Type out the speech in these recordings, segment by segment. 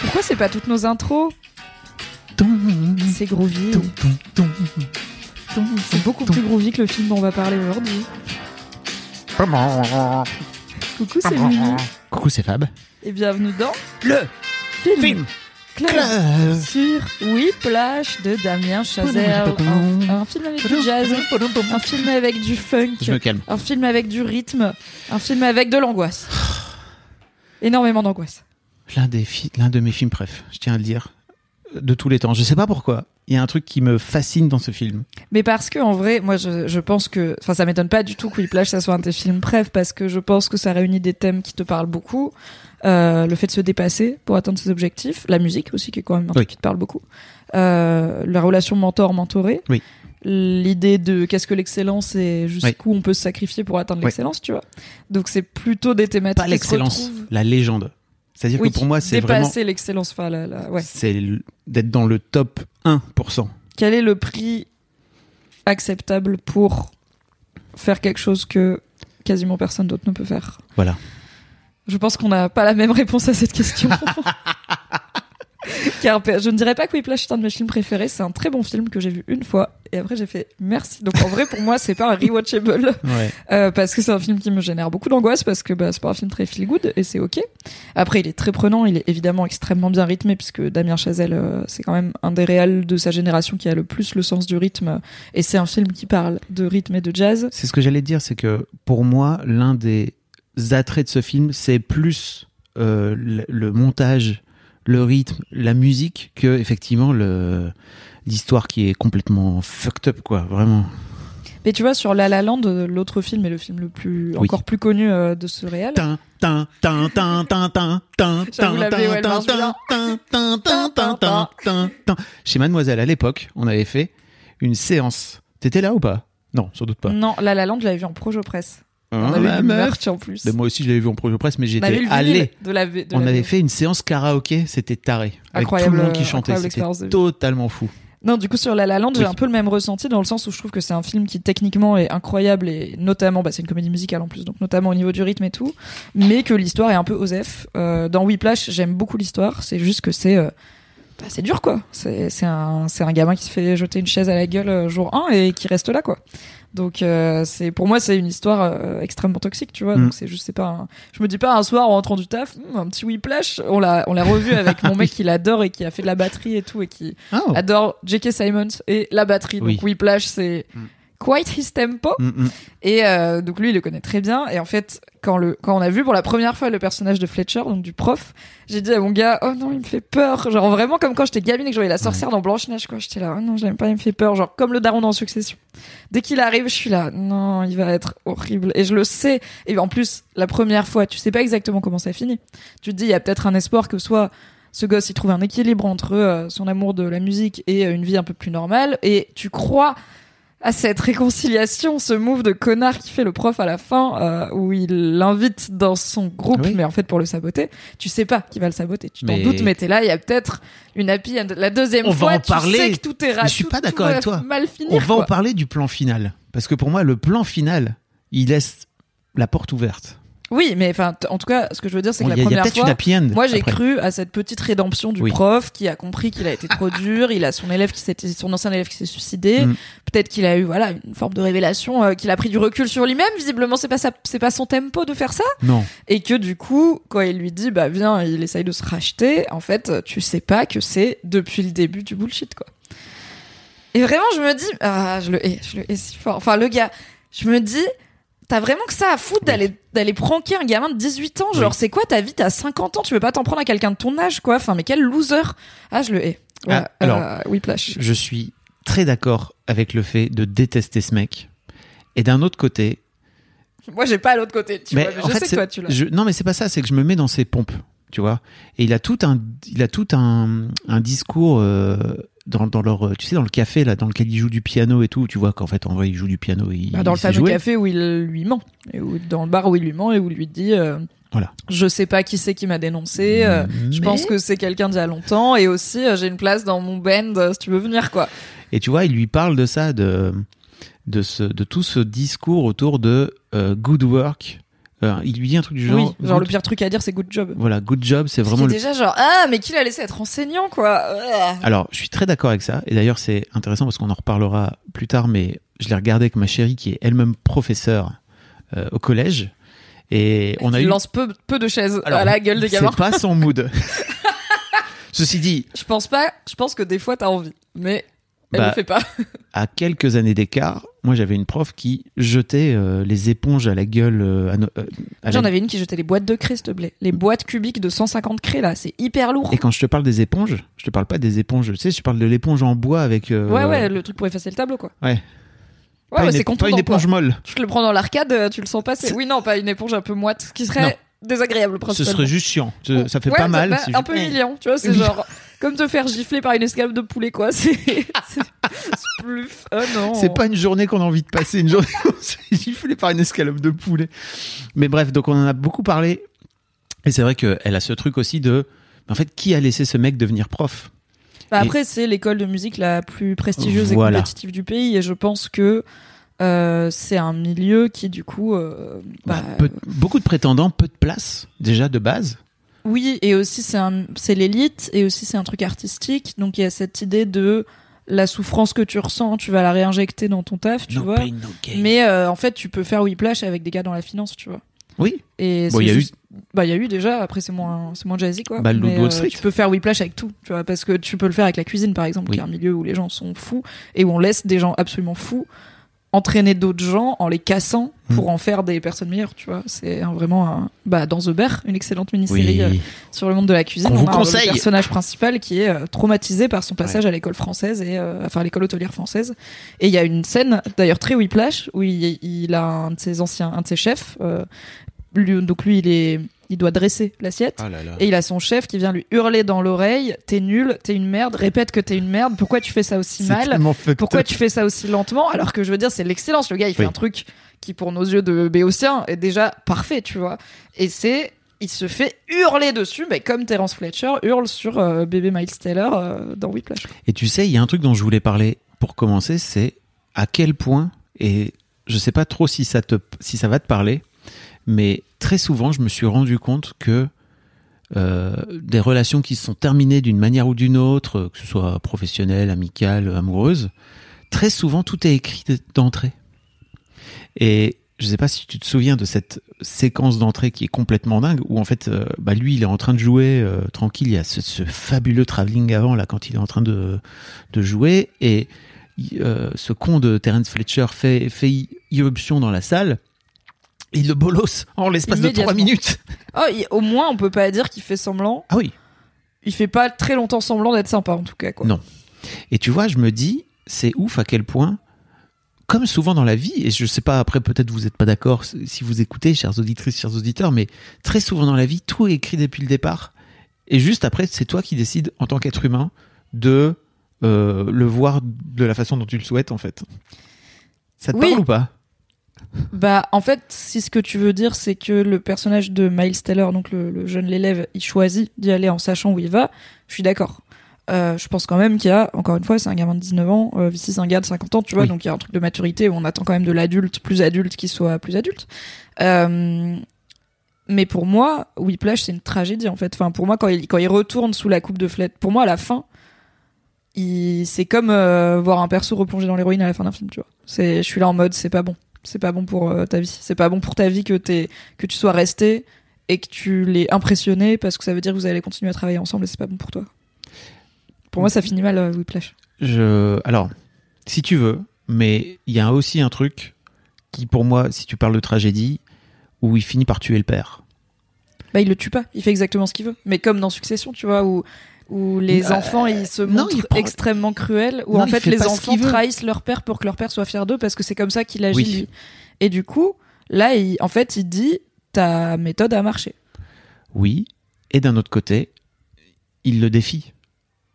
Pourquoi c'est pas toutes nos intros C'est groovy. C'est beaucoup plus groovy que le film dont on va parler aujourd'hui. Coucou, c'est Mimi. Coucou, c'est Fab. Et bienvenue dans Le Film, sur Whiplash de Damien Chazelle. Un, un film avec du jazz, un film avec du funk, Je me calme. un film avec du rythme, un film avec de l'angoisse. Énormément d'angoisse. L'un des l'un de mes films préf, je tiens à le dire, de tous les temps. Je sais pas pourquoi. Il y a un truc qui me fascine dans ce film. Mais parce que en vrai, moi je, je pense que, enfin ça m'étonne pas du tout que Whiplash ça soit un de tes films bref parce que je pense que ça réunit des thèmes qui te parlent beaucoup, Euh, le fait de se dépasser pour atteindre ses objectifs, la musique aussi qui est quand même un Oui. truc qui te parle beaucoup, euh, la relation mentor-mentoré, Oui. l'idée de qu'est-ce que l'excellence et jusqu'où on peut se sacrifier pour atteindre l'excellence, tu vois. Donc c'est plutôt des thématiques Pas l'excellence, la légende. C'est-à-dire Oui, que pour moi, c'est vraiment dépasser l'excellence, enfin la- la- ouais. c'est d'être dans le top 1%. quel est le prix acceptable pour faire quelque chose que quasiment personne d'autre ne peut faire? Voilà. Je pense qu'on n'a pas la même réponse à cette question. Car pe- je ne dirais pas que Whiplash est un de mes films préférés. C'est un très bon film que j'ai vu une fois et après j'ai fait merci. Donc en vrai pour moi c'est pas un rewatchable Ouais. euh, parce que c'est un film qui me génère beaucoup d'angoisse parce que bah, c'est pas un film très feel good et c'est ok. Après il est très prenant, il est évidemment extrêmement bien rythmé puisque Damien Chazelle euh, c'est quand même un des réals de sa génération qui a le plus le sens du rythme et c'est un film qui parle de rythme et de jazz. C'est ce que j'allais dire, c'est que pour moi, l'un des attraits de ce film, c'est plus euh, le, le montage, le rythme, la musique, que effectivement le l'histoire qui est complètement fucked up, quoi, vraiment. Mais tu vois sur La La Land euh, l'autre film est le film le plus Oui. encore plus connu euh, de ce réal. Tin, tin, tin, tin, tin, tin, tin, tin, tin, tin, tin. Chez Mademoiselle, à l'époque, on avait fait une séance. T'étais là ou pas? Non, sans doute pas. Non, La La Land je l'avais vu en Projo Presse. On Hein, avait vu le meuf merch en plus. Moi aussi, je l'avais vu en projet presse, mais On avait j'étais allé. de la, de On la avait fait une séance karaoké, c'était taré. Avec tout le monde qui chantait, c'était totalement fou. Non, du coup, sur La La Land, j'ai un peu le même ressenti dans le sens où je trouve que c'est un film qui techniquement est incroyable et notamment, bah, c'est une comédie musicale en plus, donc notamment au niveau du rythme et tout, mais que l'histoire est un peu osef. Euh, dans Whiplash, j'aime beaucoup l'histoire, c'est juste que c'est, euh, bah, c'est dur quoi. C'est, un, c'est un gamin qui se fait jeter une chaise à la gueule euh, jour 1 et qui reste là quoi. Donc euh, c'est pour moi c'est une histoire euh, extrêmement toxique, tu vois. Mm. Donc c'est juste c'est pas un... je me dis pas un soir en rentrant du taf, Hum, un petit whiplash, on l'a on l'a revu avec mon mec qui l'adore et qui a fait de la batterie et tout et qui Oh. adore J.K. Simons et la batterie. Oui. Donc Whiplash, c'est Mm. Quite his tempo. Mm, mm. Et euh, donc lui, il le connaît très bien. Et en fait, quand le quand on a vu pour la première fois le personnage de Fletcher, donc du prof, j'ai dit à mon gars, oh non, il me fait peur. Genre vraiment comme quand j'étais gamine et que je voyais la sorcière dans Blanche Neige, quoi. J'étais là, oh non, j'aime pas, il me fait peur. Genre comme le daron dans Succession. Dès qu'il arrive, je suis là, non, il va être horrible. Et je le sais. Et en plus, la première fois, tu sais pas exactement comment ça finit. Tu te dis, il y a peut-être un espoir que soit ce gosse il trouve un équilibre entre euh, son amour de la musique et euh, une vie un peu plus normale et tu crois à cette réconciliation, ce move de connard qui fait le prof à la fin, euh, où il l'invite dans son groupe, Oui. mais en fait pour le saboter, tu sais pas qui va le saboter, tu t'en Mais- doutes, mais t'es là, il y a peut-être une happy end. La deuxième On va fois, en tu parler. sais que tout est raté. je suis pas d'accord avec toi. Mal finir. On va en parler du plan final. Parce que pour moi, le plan final, il laisse la porte ouverte. Oui, mais enfin, en tout cas, ce que je veux dire, c'est que Bon, la a, première fois. Moi, j'ai cru à cette petite rédemption du Oui. prof qui a compris qu'il a été trop dur. Il a son élève qui s'était, son ancien élève qui s'est suicidé. Mm. Peut-être qu'il a eu, voilà, une forme de révélation, euh, qu'il a pris du recul sur lui-même. Visiblement, c'est pas sa, c'est pas son tempo de faire ça. Non. Et que du coup, quand il lui dit, bah, viens, il essaye de se racheter. En fait, tu sais pas que c'est depuis le début du bullshit, quoi. Et vraiment, je me dis, ah, je le hais, je le hais si fort. Enfin, le gars, je me dis, T'as vraiment que ça à foutre d'aller d'aller pranker un gamin de 18 ans Genre, c'est quoi ta vie? T'as 50 ans, tu peux pas t'en prendre à quelqu'un de ton âge, quoi? Enfin, mais quel loser Ah, je le hais. Ouais, Ah, alors, euh, Whiplash. Je suis très d'accord avec le fait de détester ce mec. Et d'un autre côté, Moi, j'ai pas l'autre côté, tu vois. Mais en je fait, sais que toi, tu l'as. je- non, mais c'est pas ça. C'est que je me mets dans ses pompes, tu vois. Et il a tout un, il a tout un, un discours euh, dans, dans leur, euh, tu sais, dans le café là, dans lequel il joue du piano et tout. Tu vois qu'en fait, en vrai, il joue du piano. Il, Bah, dans le il fameux café où il lui ment. Et où, dans le bar où il lui ment et où il lui dit euh, Voilà. Je sais pas qui c'est qui m'a dénoncé. euh, Je pense que c'est quelqu'un d'il y a longtemps. Et aussi, euh, j'ai une place dans mon band si tu veux venir, quoi. Et tu vois, il lui parle de ça, de, de, ce, de tout ce discours autour de good work. Euh, il lui dit un truc du genre. oui, genre le pire truc à dire, c'est good job. Voilà, good job, c'est vraiment le déjà genre Ah, mais qui l'a laissé être enseignant, quoi? Alors, je suis très d'accord avec ça. Et d'ailleurs, c'est intéressant parce qu'on en reparlera plus tard, mais je l'ai regardé avec ma chérie qui est elle-même professeure euh, au collège. Et on a il eu. lance peu, peu de chaises Alors, à la gueule des gamins. C'est pas son mood. Ceci dit, Je pense pas, je pense que des fois t'as envie, mais elle Bah, le fait pas. à quelques années d'écart, moi j'avais une prof qui jetait euh, les éponges à la gueule. euh, no- euh, J'en la- avais une qui jetait les boîtes de craie, s'il te plaît. Les boîtes cubiques de 150 craies, là, c'est hyper lourd. Et quand je te parle des éponges, je te parle pas des éponges. Tu sais, je parle de l'éponge en bois avec. euh, Ouais, ouais, le truc pour effacer le tableau, quoi. Ouais. Ouais, pas, ouais, une, c'est pas une éponge quoi. molle. Tu te le prends dans l'arcade, tu le sens passer. C'est- Oui, non, pas une éponge un peu moite, ce qui serait Non. désagréable, Ce principalement. serait juste chiant. Ça- Ça fait Ouais, pas mal. un juste- peu humiliant, tu vois, c'est genre comme te faire gifler par une escalade de poulet, quoi. C'est plus. Oh non. C'est pas une journée qu'on a envie de passer, une journée où on se fait gifler par une escalope de poulet. Mais bref, donc on en a beaucoup parlé. Et c'est vrai qu'elle a ce truc aussi de. En fait, qui a laissé ce mec devenir prof? Bah, après, c'est l'école de musique la plus prestigieuse Voilà. et compétitive du pays, et je pense que euh, c'est un milieu qui, du coup, euh, bah, Bah, peu- Beaucoup de prétendants, peu de place, déjà de base. Oui, et aussi c'est l'élite, et aussi c'est un truc artistique, donc il y a cette idée de la souffrance que tu ressens, tu vas la réinjecter dans ton taf, tu no vois. pain, no gain. Mais euh, en fait, tu peux faire whiplash avec des gars dans la finance, tu vois. Oui, Et Bon, il y a eu- bah il y a eu déjà après c'est moins c'est moins jazzy quoi Bah, le Mais, Wall euh, tu peux faire whiplash avec tout tu vois parce que tu peux le faire avec la cuisine par exemple Oui. qui est un milieu où les gens sont fous et où on laisse des gens absolument fous entraîner d'autres gens en les cassant pour Hmm. en faire des personnes meilleures tu vois. C'est vraiment un... bah dans The Bear une excellente mini-série euh, sur le monde de la cuisine. On vous a conseille. le personnage principal qui est euh, traumatisé par son passage à l'école française et euh, enfin à l'école hôtelière française. Et il y a une scène d'ailleurs très whiplash où il, il a un de ses anciens un de ses chefs lui- donc lui il est il doit dresser l'assiette Ah là là. et il a son chef qui vient lui hurler dans l'oreille T'es nul, t'es une merde, répète que t'es une merde, pourquoi tu fais ça aussi mal Pourquoi tu fais ça aussi lentement Alors que je veux dire, c'est l'excellence. Le gars, il fait Oui. un truc qui, pour nos yeux de béotien, est déjà parfait, tu vois. Et c'est. Il se fait hurler dessus, mais comme Terence Fletcher hurle sur euh, bébé Miles Taylor euh, dans Whiplash. Et tu sais, il y a un truc dont je voulais parler pour commencer, c'est à quel point, et je sais pas trop si ça, te, si ça va te parler, mais très souvent, je me suis rendu compte que euh, des relations qui se sont terminées d'une manière ou d'une autre, que ce soit professionnelle, amicale, amoureuse, très souvent, tout est écrit d'entrée. Et je sais pas si tu te souviens de cette séquence d'entrée qui est complètement dingue, où en fait, euh, bah lui, il est en train de jouer euh, tranquille. Il y a ce, ce fabuleux travelling avant là quand il est en train de, de jouer, et euh, ce con de Terence Fletcher fait, fait irruption dans la salle. Et il le bolos en l'espace de trois Immédiatement. minutes. Oh, il- au moins, on peut pas dire qu'il fait semblant. Ah oui. Il fait pas très longtemps semblant d'être sympa, en tout cas. Quoi. Non. Et tu vois, je me dis, c'est ouf à quel point, comme souvent dans la vie, et je sais pas, après peut-être vous n'êtes pas d'accord si vous écoutez, chères auditrices, chers auditeurs, mais très souvent dans la vie, tout est écrit depuis le départ. Et juste après, c'est toi qui décides, en tant qu'être humain, de euh, le voir de la façon dont tu le souhaites, en fait. Ça te Oui. parle ou pas? Bah, en fait, si ce que tu veux dire, c'est que le personnage de Miles Taylor, donc le, le jeune l'élève, il choisit d'y aller en sachant où il va, je suis d'accord. Euh, je pense quand même qu'il y a, encore une fois, c'est un gamin de 19 ans, euh, ici c'est un gars de 50 ans, tu vois, Oui. donc il y a un truc de maturité où on attend quand même de l'adulte, plus adulte, qui soit plus adulte. Euh, mais pour moi, Whiplash, c'est une tragédie, en fait. Enfin, pour moi, quand il, quand il retourne sous la coupe de Flett, pour moi, à la fin, c'est comme euh, voir un perso replonger dans l'héroïne à la fin d'un film, tu vois. C'est, je suis là en mode, c'est pas bon. C'est pas bon pour euh, ta vie. C'est pas bon pour ta vie que t'es, que tu sois resté et que tu l'aies impressionné parce que ça veut dire que vous allez continuer à travailler ensemble et c'est pas bon pour toi. Pour moi, ça finit mal, euh, Whiplash. Je... Alors, si tu veux, mais il y a aussi un truc qui pour moi, si tu parles de tragédie, où il finit par tuer le père. Bah, il le tue pas, il fait exactement ce qu'il veut. Mais comme dans Succession, tu vois, où, où les Euh, enfants ils se non, montrent il prend- extrêmement cruels, où Non, en fait fait les enfants trahissent leur père pour que leur père soit fier d'eux parce que c'est comme ça qu'il agit Oui. lui. Et du coup, là, il, en fait, il dit ta méthode a marché. Oui. Et d'un autre côté, il le défie.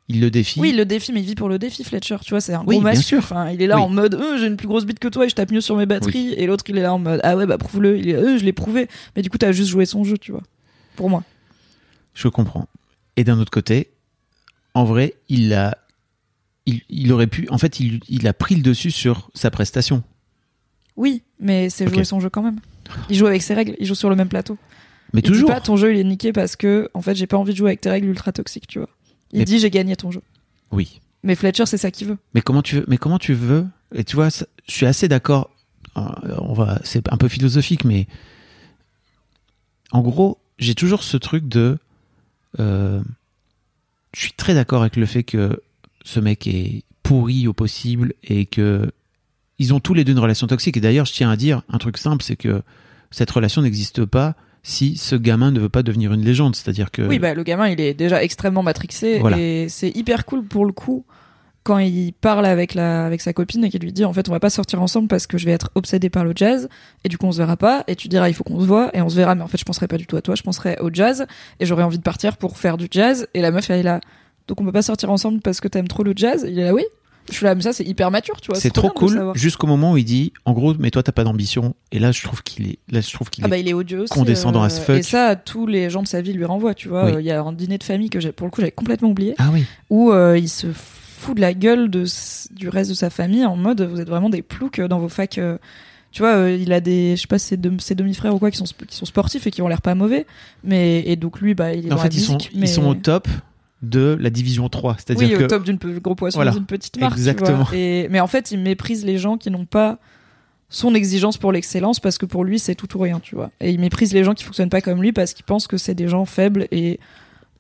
Il le défie. Oui, il le défie, mais il vit pour le défi, Fletcher. Tu vois, c'est un Oui, gros bien masque. sûr. Enfin, il est là Oui. en mode euh, j'ai une plus grosse bite que toi et je tape mieux sur mes batteries. Et l'autre, il est là en mode ah ouais, bah prouve-le. Il est euh, je l'ai prouvé. Mais du coup, t'as juste joué son jeu, tu vois. Pour moi. Je comprends. Et d'un autre côté, en vrai, il a, il, il aurait pu, en fait, il, il a pris le dessus sur sa prestation. Oui, mais c'est jouer son jeu quand même. Il joue avec ses règles, il joue sur le même plateau. Mais Il dit toujours. pas ton jeu il est niqué parce que en fait j'ai pas envie de jouer avec tes règles ultra toxiques, tu vois. Il Mais- dit j'ai gagné ton jeu. Oui. Mais Fletcher c'est ça qu'il veut. Mais comment tu veux, mais comment tu veux, et tu vois, ça- je suis assez d'accord, euh, on va, c'est un peu philosophique, mais en gros, j'ai toujours ce truc de, euh, je suis très d'accord avec le fait que ce mec est pourri au possible et que ils ont tous les deux une relation toxique. Et d'ailleurs, je tiens à dire un truc simple, c'est que cette relation n'existe pas si ce gamin ne veut pas devenir une légende. C'est-à-dire que Oui bah le gamin il est déjà extrêmement matrixé Voilà. et c'est hyper cool pour le coup quand il parle avec la avec sa copine et qu'il lui dit en fait on va pas sortir ensemble parce que je vais être obsédé par le jazz. Et du coup on se verra pas. Et tu diras il faut qu'on se voit. Et on se verra. Mais en fait je penserai pas du tout à toi. Je penserai au jazz. Et j'aurais envie de partir pour faire du jazz. Et la meuf elle est là. Donc on peut pas sortir ensemble parce que t'aimes trop le jazz. Il est là oui. Je suis là mais ça c'est hyper mature tu vois. C'est trop cool. jusqu'au moment où il dit, en gros, mais toi t'as pas d'ambition. Et là, je trouve qu'il est, là, je trouve qu'il Ah est bah il est odieux aussi. condescendant euh, as fuck. Et ça, tous les gens de sa vie lui renvoient, tu vois. Oui. Euh, Il y a un dîner de famille que j'ai, pour le coup j'avais complètement oublié, Ah oui. où euh, il se fout de la gueule de, du reste de sa famille en mode vous êtes vraiment des ploucs dans vos facs. euh, tu vois, euh, il a des, je sais pas, ses, dem- ses demi-frères ou quoi qui sont, qui sont sportifs et qui ont l'air pas mauvais. Mais, et donc lui, bah, il est En dans fait, la ils sont, musique, mais... ils sont au top de la division 3. C'est-à-dire Oui, que au top d'une gros poisson Voilà. d'une petite marque. tu Exactement. vois. Et, mais en fait, il méprise les gens qui n'ont pas son exigence pour l'excellence parce que pour lui, c'est tout ou rien, tu vois. Et il méprise les gens qui fonctionnent pas comme lui parce qu'il pense que c'est des gens faibles et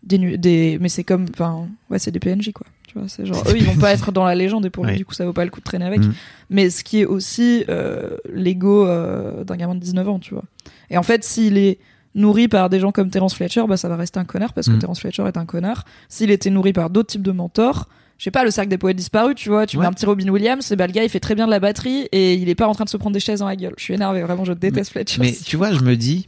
des, des mais c'est comme, enfin, ouais, c'est des PNJ, quoi. Tu vois, c'est genre, eux, ils vont pas être dans la légende et pour lui, Ouais. du coup, ça vaut pas le coup de traîner avec. Mm. Mais ce qui est aussi euh, l'ego euh, d'un gamin de 19 ans, tu vois. Et en fait, s'il est nourri par des gens comme Terence Fletcher, bah ça va rester un connard parce que Mm. Terence Fletcher est un connard. S'il était nourri par d'autres types de mentors, je sais pas, le cercle des poètes disparus, tu vois, tu Ouais. mets un petit Robin Williams, et bah le gars il fait très bien de la batterie et il est pas en train de se prendre des chaises dans la gueule. Je suis énervé, vraiment, je déteste Fletcher. Mais tu vois, je me dis,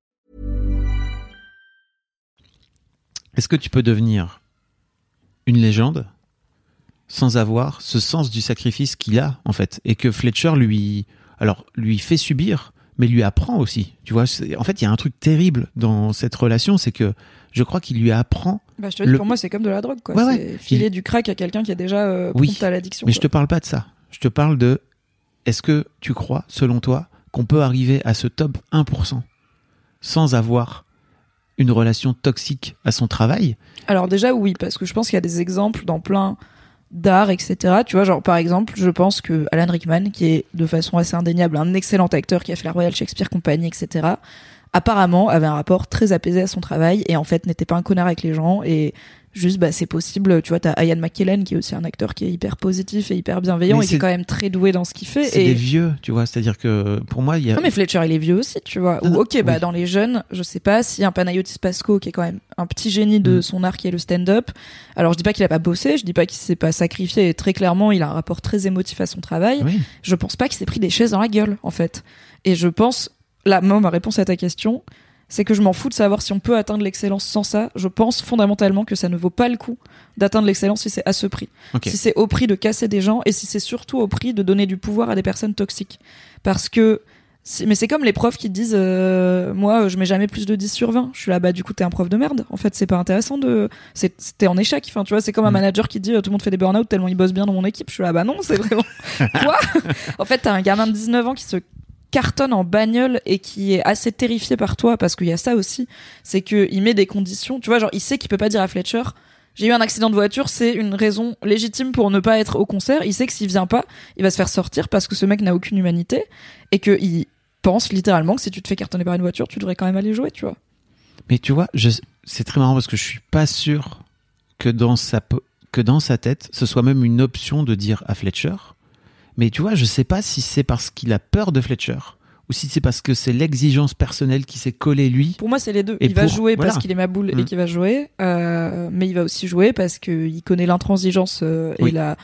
Est-ce que tu peux devenir une légende sans avoir ce sens du sacrifice qu'il a, en fait, et que Fletcher lui, alors, lui fait subir, mais lui apprend aussi. Tu vois, en fait, il y a un truc terrible dans cette relation, c'est que je crois qu'il lui apprend Bah, je te dis, le- pour moi, c'est comme de la drogue, quoi. Ouais, c'est ouais. filer Il- du crack à quelqu'un qui est déjà euh, Oui, prompt à l'addiction. Mais je te parle pas de ça. Je te parle de est-ce que tu crois, selon toi, qu'on peut arriver à ce top 1% sans avoir une relation toxique à son travail Alors déjà oui, parce que je pense qu'il y a des exemples dans plein d'art, etc. Tu vois, genre par exemple, je pense que Alan Rickman, qui est de façon assez indéniable un excellent acteur qui a fait la Royal Shakespeare Company, etc. Apparemment avait un rapport très apaisé à son travail et en fait n'était pas un connard avec les gens et juste bah c'est possible. Tu vois, t'as Ian McKellen qui est aussi un acteur qui est hyper positif et hyper bienveillant Mais et qui est c'est- quand même très doué dans ce qu'il fait. C'est et des vieux, tu vois. C'est-à-dire que pour moi, il y a. non mais Fletcher il est vieux aussi, tu vois. Non, Ou ok, bah oui. dans les jeunes, je sais pas si un Panayotis Pasco qui est quand même un petit génie de Mm. son art qui est le stand-up. Alors je dis pas qu'il a pas bossé, je dis pas qu'il s'est pas sacrifié. Et très clairement, il a un rapport très émotif à son travail. Oui. Je pense pas qu'il s'est pris des chaises dans la gueule en fait. Et je pense, là, moi ma réponse à ta question, c'est que je m'en fous de savoir si on peut atteindre l'excellence sans ça. Je pense fondamentalement que ça ne vaut pas le coup d'atteindre l'excellence si c'est à ce prix. Si c'est au prix de casser des gens et si c'est surtout au prix de donner du pouvoir à des personnes toxiques. Parce que mais c'est comme les profs qui disent euh, moi je mets jamais plus de 10 sur 20 je suis là bah du coup t'es un prof de merde en fait c'est pas intéressant de c'est t'es en échec enfin tu vois c'est comme un Mm. manager qui dit euh, tout le monde fait des burn-out tellement il bosse bien dans mon équipe je suis là bah non c'est vraiment quoi? En fait t'as un gamin de 19 ans qui se cartonne en bagnole et qui est assez terrifié par toi parce qu'il y a ça aussi c'est que il met des conditions tu vois genre il sait qu'il peut pas dire à Fletcher j'ai eu un accident de voiture, c'est une raison légitime pour ne pas être au concert. Il sait que s'il vient pas, il va se faire sortir parce que ce mec n'a aucune humanité et qu'il pense littéralement que si tu te fais cartonner par une voiture, tu devrais quand même aller jouer, tu vois. Mais tu vois, c'est très marrant parce que je suis pas sûr que dans sa que dans sa tête, ce soit même une option de dire à Fletcher. Mais tu vois, je sais pas si c'est parce qu'il a peur de Fletcher ou si c'est parce que c'est l'exigence personnelle qui s'est collée lui. Pour moi, c'est les deux. Et il va jouer voilà. parce qu'il est ma boule et Mm. qu'il va jouer, euh, mais il va aussi jouer parce qu'il connaît l'intransigeance euh, et la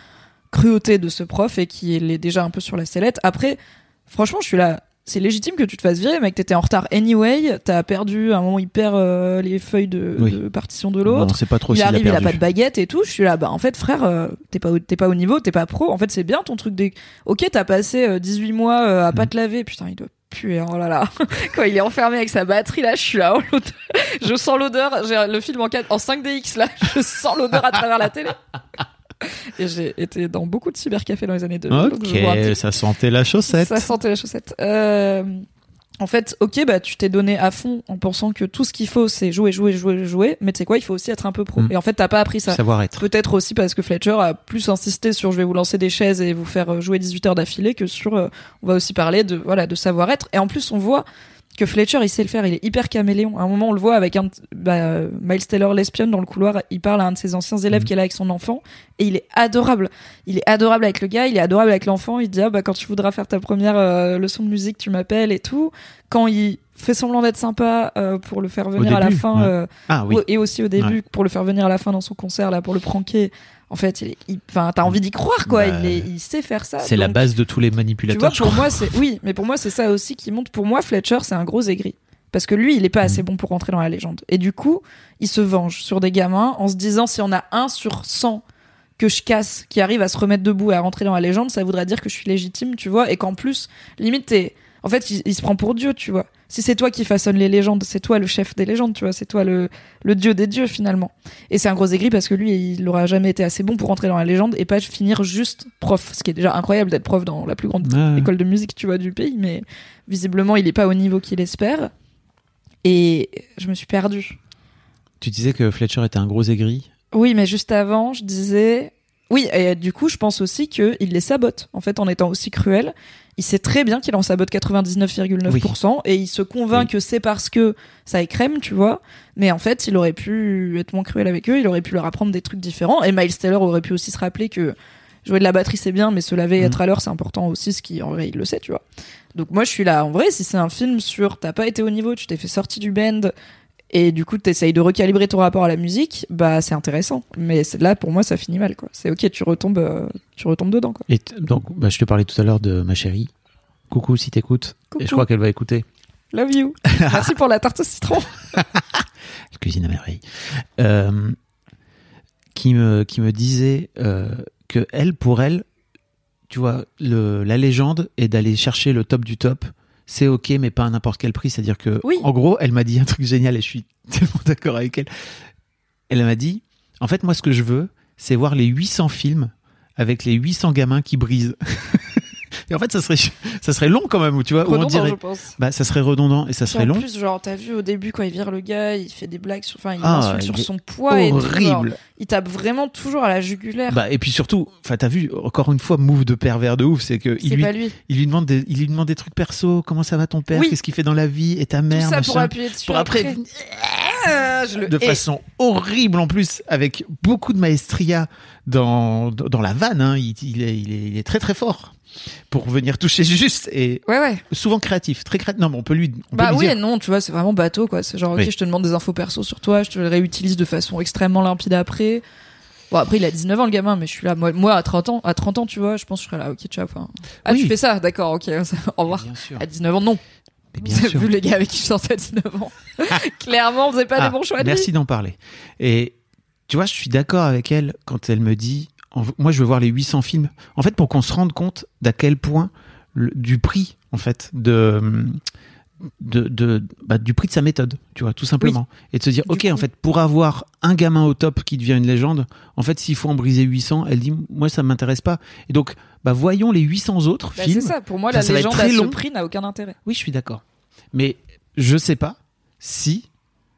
cruauté de ce prof et qu'il est déjà un peu sur la sellette. Après, franchement, je suis là. C'est légitime que tu te fasses virer, mec. T'étais en retard anyway. T'as perdu à un moment, il perd euh, les feuilles de, Oui. de partition de l'autre. sait pas trop il arrive, il a perdu. pas de baguette et tout. Je suis là, bah en fait, frère, euh, t'es pas, au- t'es pas au niveau, t'es pas pro. En fait, c'est bien ton truc des. Ok, t'as passé euh, 18 mois euh, à pas Mm. te laver. Putain, il doit puer. Oh là là. Quand il est enfermé avec sa batterie là, je suis là. Oh, je sens l'odeur. J'ai le film en, 4 en 5DX là. Je sens l'odeur à travers la télé. Et j'ai été dans beaucoup de cybercafés dans les années 2000. donc je vois un petit Ok, ça sentait la chaussette. ça sentait la chaussette. Euh, en fait, ok, bah tu t'es donné à fond en pensant que tout ce qu'il faut c'est jouer, jouer, jouer, jouer. Mais tu sais quoi, il faut aussi être un peu pro. Mm. Et en fait, t'as pas appris ça. Savoir être. Peut-être aussi parce que Fletcher a plus insisté sur je vais vous lancer des chaises et vous faire euh, jouer 18 heures d'affilée que sur euh, on va aussi parler de voilà de savoir être. Et en plus, on voit que Fletcher il sait le faire, il est hyper caméléon. À un moment, on le voit avec un bah, Miles Taylor l'espionne dans le couloir, il parle à un de ses anciens élèves Mhm. qui est là avec son enfant et il est adorable. Il est adorable avec le gars, il est adorable avec l'enfant, il dit ah bah quand tu voudras faire ta première euh, leçon de musique, tu m'appelles et tout. Quand il fait semblant d'être sympa euh, pour le faire venir à la fin ouais. euh, Ah oui. et aussi au début pour le faire venir à la fin dans son concert là pour le pranker. En fait, il t'as envie d'y croire quoi. Bah, il, est, il sait faire ça. C'est la base de tous les Tu manipulateurs. vois, je pour moi, c'est oui, mais pour moi, c'est ça aussi qui montre. Pour moi, Fletcher, c'est un gros aigri. Parce que lui, il est pas assez Mhm. bon pour rentrer dans la légende. Et du coup, il se venge sur des gamins en se disant si on a un sur 100 que je casse qui arrive à se remettre debout et à rentrer dans la légende, ça voudrait dire que je suis légitime, tu vois, et qu'en plus, limite, t'es- en fait, il, il se prend pour Dieu, tu vois. Si c'est toi qui façonne les légendes, c'est toi le chef des légendes, tu vois, c'est toi le, le dieu des dieux finalement. Et c'est un gros aigri parce que lui, il aura jamais été assez bon pour rentrer dans la légende et pas finir juste prof, ce qui est déjà incroyable d'être prof dans la plus grande Ouais. école de musique, tu vois, du pays, mais visiblement, il est pas au niveau qu'il espère. Et je me suis perdue. Tu disais que Fletcher était un gros aigri. Oui, mais juste avant, je disais. Oui, et du coup, je pense aussi qu'il les sabote. En fait, en étant aussi cruel, il sait très bien qu'il en sabote 99,9% et il se convainc Oui. que c'est parce que ça écrème, tu vois. Mais en fait, il aurait pu être moins cruel avec eux, il aurait pu leur apprendre des trucs différents. Et Miles Taylor aurait pu aussi se rappeler que jouer de la batterie c'est bien, mais se laver et Mm. être à l'heure c'est important aussi, ce qui en vrai il le sait, tu vois. Donc moi je suis là, en vrai, si c'est un film sur t'as pas été au niveau, tu t'es fait sortir du band et du coup t'essayes de recalibrer ton rapport à la musique, bah c'est intéressant. Mais là pour moi ça finit mal quoi. C'est ok, tu retombes, euh, tu retombes dedans quoi. Et donc, bah, je te parlais tout à l'heure de ma chérie. Coucou si t'écoutes. Et je crois qu'elle va écouter. Love you. Merci pour la tarte au citron. Cuisine à merveille. Euh, qui me qui me disait euh, que elle pour elle, tu vois, le, la légende est d'aller chercher le top du top. C'est ok, mais pas à n'importe quel prix. C'est-à-dire que, Oui. en gros, elle m'a dit un truc génial et je suis tellement d'accord avec elle. Elle m'a dit, en fait, moi, ce que je veux, c'est voir les 800 films avec les 800 gamins qui brisent. et en fait, ça serait, ça serait long quand même, tu vois, où on Redondant, dirait, je pense. bah, ça serait redondant et ça serait en long. plus, genre, t'as vu au début quand il vire le gars, il fait des blagues sur, enfin, il Ah, insulte sur son poids et tout, genre, Horrible. il tape vraiment toujours à la jugulaire. Bah, et puis surtout, enfin, t'as vu, encore une fois, move de pervers de ouf, c'est que il lui, lui. il lui demande des, il lui demande des trucs perso, comment ça va ton père, Oui. qu'est-ce qu'il fait dans la vie, et ta mère, Tout ça pour appuyer dessus. Pour après, Ah, je le de hais. façon horrible en plus, avec beaucoup de maestria dans, dans la vanne, hein. il, il est, il, est, il est très très fort pour venir toucher juste et Ouais, ouais. souvent créatif, très créatif. Non, mais on peut lui, on Bah peut lui oui dire. et non, tu vois, c'est vraiment bateau, quoi. C'est genre, ok, Oui. je te demande des infos perso sur toi, je te les réutilise de façon extrêmement limpide après. Bon, après, il a 19 ans, le gamin, mais je suis là. Moi, moi à 30 ans, à 30 ans, tu vois, je pense que je serais là, ok, ciao. Enfin, ah, Oui. tu fais ça, d'accord, ok, au revoir. Bien sûr. À 19 ans, non. Vous avez sûr. vu les gars avec qui je sortais à 19 ans. Clairement, on faisait pas Ah, des bons choix de Merci d'en parler. Et tu vois, je suis d'accord avec elle quand elle me dit, moi je veux voir les 800 films. En fait, pour qu'on se rende compte d'à quel point le- du prix en fait, de, de, de- bah, du prix de sa méthode, tu vois, tout simplement. Et de se dire, Du ok, coup- en fait, pour avoir un gamin au top qui devient une légende, en fait, s'il faut en briser 800, elle dit, moi, ça m'intéresse pas. Et donc, bah, voyons les 800 autres Bah, films. c'est ça. Pour moi, la ça légende très à ce prix n'a aucun intérêt. Oui, je suis d'accord. Mais je sais pas si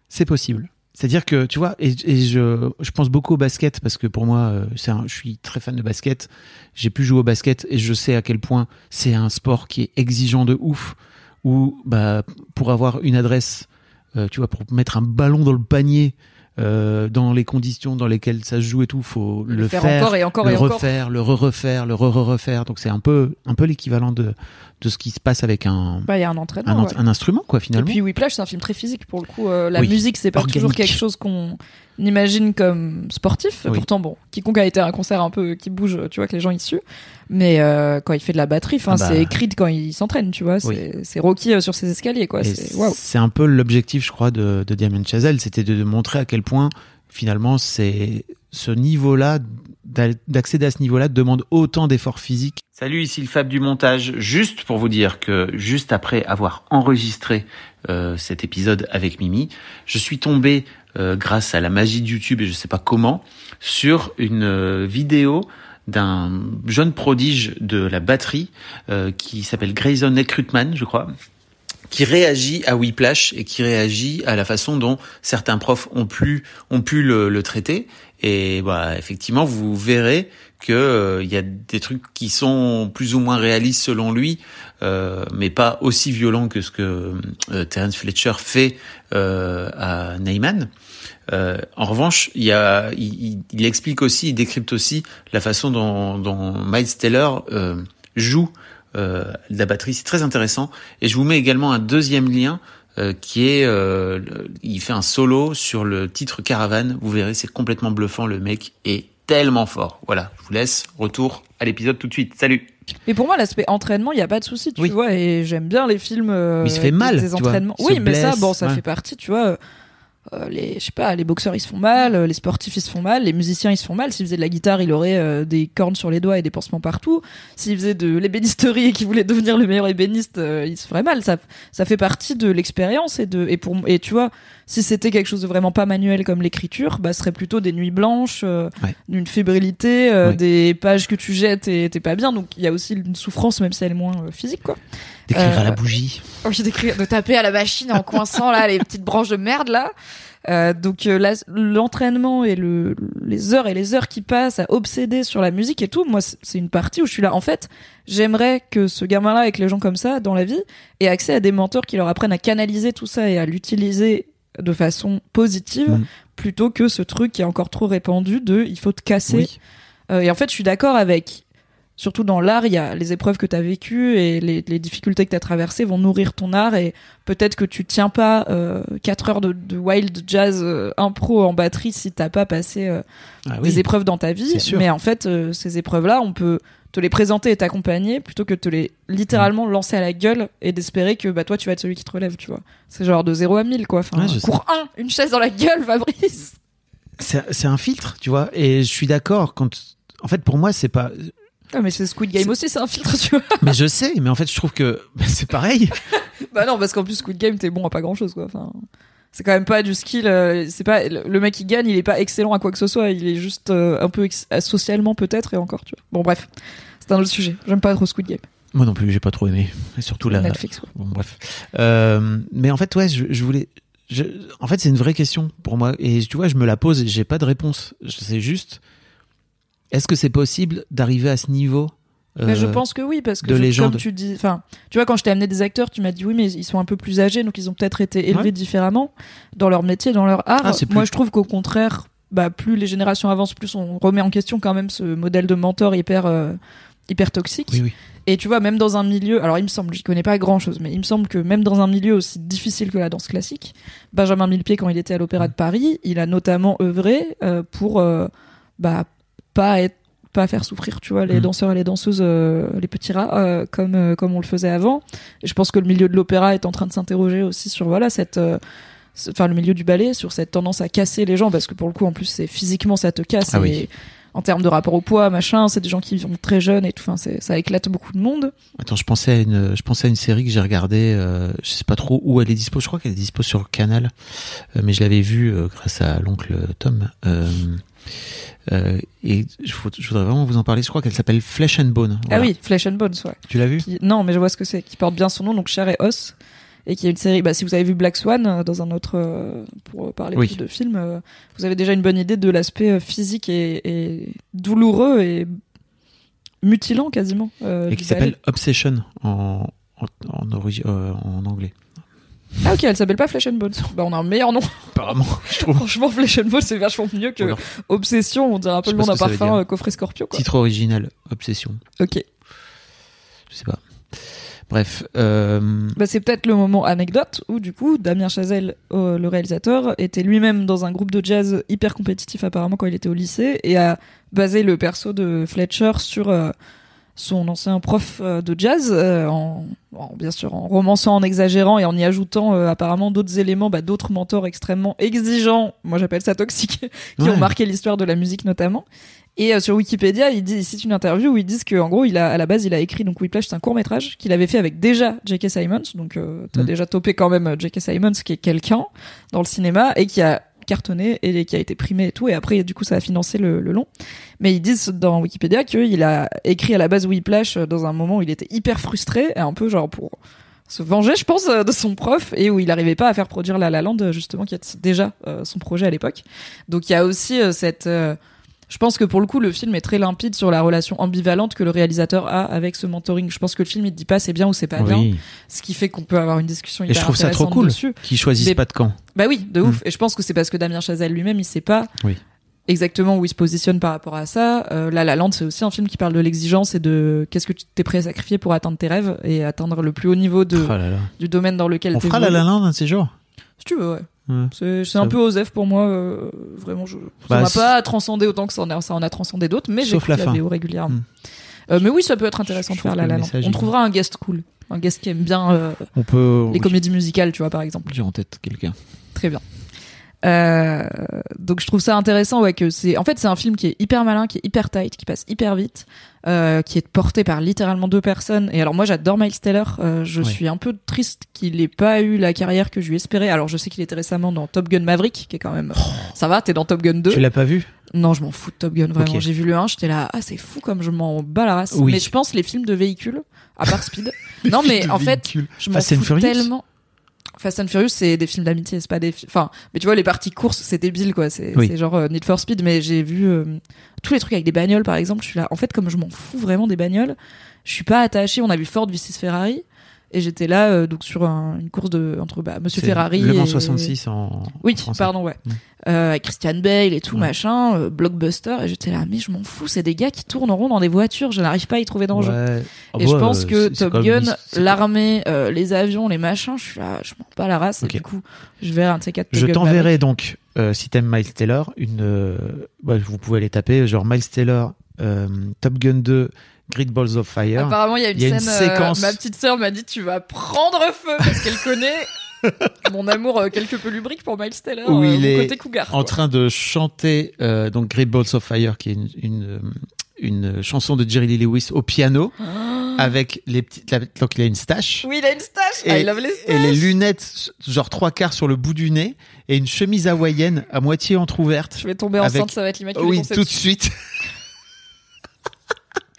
c'est possible. C'est-à-dire que, tu vois, et, et je, je pense beaucoup au basket parce que pour moi, euh, un- je suis très fan de basket. J'ai pu jouer au basket et je sais à quel point c'est un sport qui est exigeant de ouf. Où, bah, pour avoir une adresse, euh, tu vois, pour mettre un ballon dans le panier, euh, dans les conditions dans lesquelles ça se joue et tout, faut le, Le faire encore et encore le et encore. refaire, le re-refaire, le re-refaire. Donc c'est un peu, un peu l'équivalent de, de ce qui se passe avec un, Bah, il y a un un, entraînement. ent- ouais. un instrument, quoi, Et finalement. puis Whiplash, c'est un film très physique pour le coup. euh, la Oui. musique, c'est pas toujours quelque chose qu'on imagine comme sportif. Oui. Pourtant, bon, quiconque a été à un concert un peu qui bouge, tu vois que les gens y suent. Mais euh, quand il fait de la batterie, enfin, Ah bah. c'est Creed quand il s'entraîne, tu vois. Oui. C'est c'est Rocky euh, sur ses escaliers, quoi. C'est waouh. C'est un peu l'objectif, je crois, de, de Damien Chazelle, c'était de, de montrer à quel point, finalement, c'est ce niveau-là, d'a- d'accéder à ce niveau-là, demande autant d'efforts physiques. Salut, ici le Fab du montage. Juste pour vous dire que, juste après avoir enregistré euh, cet épisode avec Mimi, je suis tombé, euh, grâce à la magie de YouTube et je sais pas comment, sur une euh, vidéo d'un jeune prodige de la batterie euh, qui s'appelle Grayson Ekrutman, je crois, qui réagit à Whiplash et qui réagit à la façon dont certains profs ont pu ont pu le, le traiter. Et bah effectivement vous verrez que euh, il y a des trucs qui sont plus ou moins réalistes selon lui euh, mais pas aussi violents que ce que euh, Terence Fletcher fait euh, à Neyman en revanche, il, y a, il, il- explique aussi, il décrypte aussi la façon dont, dont Miles Taylor joue euh, de la batterie. C'est très intéressant. Et je vous mets également un deuxième lien euh, qui est, euh, il fait un solo sur le titre Caravane. Vous verrez, c'est complètement bluffant. Le mec est tellement fort. Voilà, je vous laisse. Retour à l'épisode tout de suite. Salut. Mais pour moi, l'aspect entraînement, il y a pas de souci, tu Oui. vois. Et j'aime bien les films. euh, Mais il se fait mal, Des tu entraînements. Oui, mais ça, bon, ça ouais. fait partie, tu vois. Euh, les, je sais pas, les boxeurs ils se font mal, euh, les sportifs ils se font mal, les musiciens ils se font mal. S'il faisait de la guitare, il aurait euh, des cornes sur les doigts et des pansements partout. S'il faisait de l'ébénisterie et qu'il voulait devenir le meilleur ébéniste, euh, il se ferait mal. Ça, ça fait partie de l'expérience et de et pour et tu vois, si c'était quelque chose de vraiment pas manuel comme l'écriture, bah ce serait plutôt des nuits blanches, euh, Ouais. fébrilité, euh, des pages que tu jettes et t'es pas bien. Donc il y a aussi une souffrance même si elle est moins physique quoi. D'écrire à la Euh, bougie. Oh, d'écrire, de taper à la machine en coinçant là les petites branches de merde là. Euh, donc euh, l'entraînement et le, les heures et les heures qui passent à obséder sur la musique et tout, moi c'est une partie où je suis là. En fait, j'aimerais que ce gamin-là avec les gens comme ça dans la vie ait accès à des mentors qui leur apprennent à canaliser tout ça et à l'utiliser de façon positive Mm. plutôt que ce truc qui est encore trop répandu de il faut te casser Oui. euh, et en fait, je suis d'accord avec. Surtout dans l'art, il y a les épreuves que tu as vécues et les, les difficultés que tu as traversées vont nourrir ton art et peut-être que tu tiens pas euh, 4 heures de, de wild jazz euh, impro en batterie si t'as pas passé euh, Ah oui. des épreuves dans ta vie. Mais en fait, euh, ces épreuves-là, on peut te les présenter et t'accompagner plutôt que de te les littéralement Mm. lancer à la gueule et d'espérer que bah toi tu vas être celui qui te relève, tu vois. C'est genre de 0 à 1000 quoi. Enfin, Ouais, cours 1, une chaise dans la gueule, Fabrice. C'est un filtre, tu vois. Et je suis d'accord quand. En fait, pour moi, c'est pas. Ah, mais c'est Squid Game C'est- aussi, c'est un filtre, tu vois. Mais je sais, mais en fait, je trouve que bah, c'est pareil. Bah non, parce qu'en plus Squid Game, t'es bon à pas grand chose, quoi. Enfin, c'est quand même pas du skill. euh, c'est pas le mec qui gagne, il est pas excellent à quoi que ce soit. Il est juste euh, un peu ex- euh, socialement peut-être et encore, tu vois. Bon bref, c'est un autre sujet. J'aime pas trop Squid Game. Moi non plus, j'ai pas trop aimé. Et surtout la. Netflix. quoi. Bon, bref. Euh, mais en fait, ouais, je, je voulais. Je, en fait, c'est une vraie question pour moi. Et tu vois, je me la pose et j'ai pas de réponse. Je sais juste. Est-ce que c'est possible d'arriver à ce niveau Mais je euh, pense que oui, parce que de je- comme tu dis, enfin, tu vois, quand je t'ai amené des acteurs, tu m'as dit oui, mais ils sont un peu plus âgés, donc ils ont peut-être été élevés Ouais. différemment dans leur métier, dans leur art. Ah, plus- Moi, je trouve qu'au contraire, bah, plus les générations avancent, plus on remet en question quand même ce modèle de mentor hyper, euh, hyper toxique. Oui, oui. Et tu vois, même dans un milieu, alors il me semble, j'y connais pas grand chose, mais il me semble que même dans un milieu aussi difficile que la danse classique, Benjamin Millepied, quand il était à l'Opéra de Paris, il a notamment œuvré euh, pour bah, pas être pas faire souffrir tu vois les Mm. danseurs et les danseuses euh, les petits rats euh, comme euh, comme on le faisait avant et je pense que le milieu de l'opéra est en train de s'interroger aussi sur voilà cette euh, enfin le milieu du ballet sur cette tendance à casser les gens parce que pour le coup en plus c'est physiquement ça te casse Ah et oui. En termes de rapport au poids, machin. C'est des gens qui sont très jeunes et tout. Enfin, ça éclate beaucoup de monde. Attends, je pensais à une, je pensais à une série que j'ai regardée. Euh, je sais pas trop où elle est dispo. Je crois qu'elle est dispo sur Canal, euh, mais je l'avais vue euh, grâce à l'oncle Tom. Euh, et je, vou- je voudrais vraiment vous en parler. Je crois qu'elle s'appelle Flesh and Bone. Ah oui, Flesh and Bones, ouais. Tu l'as vu Qui- Non, mais je vois ce que c'est. Qui porte bien son nom, donc Chair et Os. Et qui est une série. Bah, si vous avez vu Black Swan euh, dans un autre, euh, pour parler Oui. plus de film, euh, vous avez déjà une bonne idée de l'aspect physique et, et douloureux et mutilant quasiment. euh, Et qui s'appelle Obsession en en, en, origi- euh, en anglais. Ah ok, elle s'appelle pas Flesh and Bones. Bah on a un meilleur nom. Apparemment, je trouve. Franchement, Flesh and Bones c'est vachement mieux que Alors, Obsession. On dirait un peu le ça veut parfum coffret Scorpio. Quoi. Titre original, Obsession. Ok. Je sais pas. Bref, euh, Bah, c'est peut-être le moment anecdote où du coup Damien Chazelle, euh, le réalisateur, était lui-même dans un groupe de jazz hyper compétitif apparemment quand il était au lycée et a basé le perso de Fletcher sur euh, son ancien prof euh, de jazz, euh, en, en- bien sûr en romançant, en exagérant et en y ajoutant euh, apparemment d'autres éléments, bah, d'autres mentors extrêmement exigeants, moi j'appelle ça toxiques, qui Ouais. ont marqué l'histoire de la musique notamment. Et euh, sur Wikipédia, il dit, c'est une interview où ils disent qu'en gros, il a, à la base, il a écrit donc Whiplash, c'est un court métrage qu'il avait fait avec déjà J.K. Simons. Donc, euh, t'as Mm. déjà topé quand même J.K. Simons, qui est quelqu'un dans le cinéma et qui a cartonné et qui a été primé et tout. Et après, du coup, ça a financé le, long. Mais ils disent dans Wikipédia qu'il a écrit à la base Whiplash euh, dans un moment où il était hyper frustré et un peu genre pour se venger, je pense, euh, de son prof et où il n'arrivait pas à faire produire La La Land, justement, qui est déjà euh, son projet à l'époque. Donc il y a aussi euh, cette. euh, je pense que pour le coup, le film est très limpide sur la relation ambivalente que le réalisateur a avec ce mentoring. Je pense que le film il dit pas c'est bien ou c'est pas bien, ce qui fait qu'on peut avoir une discussion Et je trouve ça trop cool qu'ils choisissent Mais- pas de camp. Bah oui, de ouf. Et je pense que c'est parce que Damien Chazelle lui-même, il sait pas Oui. exactement où il se positionne par rapport à ça. Euh, là, La Land, c'est aussi un film qui parle de l'exigence et de qu'est-ce que tu t'es prêt à sacrifier pour atteindre tes rêves et atteindre le plus haut niveau de, Oh là là. du domaine dans lequel On t'es fera la la land un de ces jours. Si tu veux, ouais. Ouais. C'est c'est Ça- un peu osef pour moi, euh, vraiment. Je, ça Bah, m'a c'est- pas transcendé autant que ça en a, ça en a transcendé d'autres, mais j'écoute la la. VO régulièrement. Hmm. Euh, mais oui, ça peut être intéressant Je de faire La La message, On trouvera un guest cool, un guest qui aime bien euh, On peut. les comédies musicales, tu vois, par exemple. J'ai en tête quelqu'un. Très bien. Euh, donc je trouve ça intéressant ouais que c'est en fait c'est un film qui est hyper malin qui est hyper tight qui passe hyper vite euh, qui est porté par littéralement deux personnes. Et alors moi j'adore Miles Taylor euh, je suis un peu triste qu'il ait pas eu la carrière que je lui espérais. Alors je sais qu'il était récemment dans Top Gun Maverick qui est quand même ça va t'es dans Top Gun 2 Tu l'as pas vu? Non je m'en fous de Top Gun vraiment. Ok. j'ai vu le 1 j'étais là ah c'est fou comme je m'en bats la race Oui. mais je pense les films de véhicules à part Speed. Non mais en fait je m'en fous tellement. Fast and Furious, c'est des films d'amitié, c'est pas des. fi- Enfin, mais tu vois, les parties courses, c'est débile, quoi. C'est Oui. genre euh, Need for Speed, mais j'ai vu euh, tous les trucs avec des bagnoles, par exemple. Je suis là. En fait, comme je m'en fous vraiment des bagnoles, je suis pas attachée. On a vu Ford vs Ferrari. Et j'étais là, euh, donc sur un- une course de, entre bah, Monsieur Ferrari. Le Mans et- 66 en. Oui, français. pardon, ouais. Mm. Euh, avec Christian Bale et tout, Ouais. machin, euh, blockbuster. Et j'étais là, mais je m'en fous, c'est des gars qui tournent en rond dans des voitures. Je n'arrive pas à y trouver d'enjeu. Ouais. Ah Et je bah, pense euh, que Top Gun, l'armée, euh, les avions, les machins, je suis là, je m'en bats la race. Et du coup, je vais un de ces quatre. Je t'enverrai donc, euh, si t'aimes Miles Taylor, une. euh, bah, vous pouvez aller taper, genre Miles Taylor, euh, Top Gun 2, Great Balls of Fire. Apparemment, il y a une y a une scène. euh, séquence- ma petite sœur m'a dit tu vas prendre feu parce qu'elle connaît mon amour euh, quelque peu lubrique pour Miles Taylor, Où euh, il est côté cougar. en train de chanter euh, donc Great Balls of Fire, qui est une, une, une chanson de Jerry Lee Lewis au piano, avec les petites. la- donc il a une stache. Oui, il a une stache. Et, Ah, il lave les et les staches. lunettes, genre trois quarts sur le bout du nez, et une chemise hawaïenne à moitié entrouverte. Je vais tomber Avec- enceinte, ça va être l'immaculée Oui, conception. tout de suite.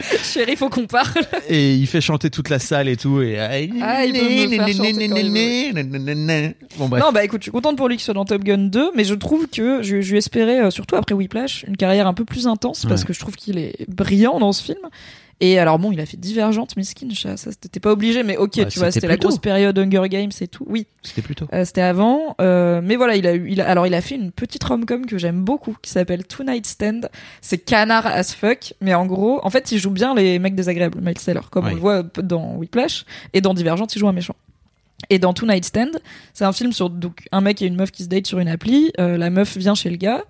Chérie, faut qu'on parle. Et il fait chanter toute la salle et tout. Et... Ah, il peut me faire chanter quand il Bon, bref. Non, bah écoute, je suis contente pour lui qu'il soit dans Top Gun 2, mais je trouve que je, je lui espérais, euh, surtout après Whiplash, une carrière un peu plus intense parce Ouais. que je trouve qu'il est brillant dans ce film. Et alors bon, il a fait Divergente, Miskin, ça, ça c'était pas obligé, mais ok, Bah, tu vois, c'était la plus tôt. grosse période Hunger Games et tout. Oui, C'était plutôt. euh, c'était avant, euh, mais voilà, il a eu, il a, alors il a fait une petite rom-com que j'aime beaucoup, qui s'appelle Two Night Stand. C'est canard as fuck, mais en gros, en fait, il joue bien les mecs désagréables, Miles Taylor, comme on le voit dans Whiplash, et dans Divergente, il joue un méchant. Et dans Two Night Stand, c'est un film sur donc un mec et une meuf qui se datent sur une appli. euh, la meuf vient chez le gars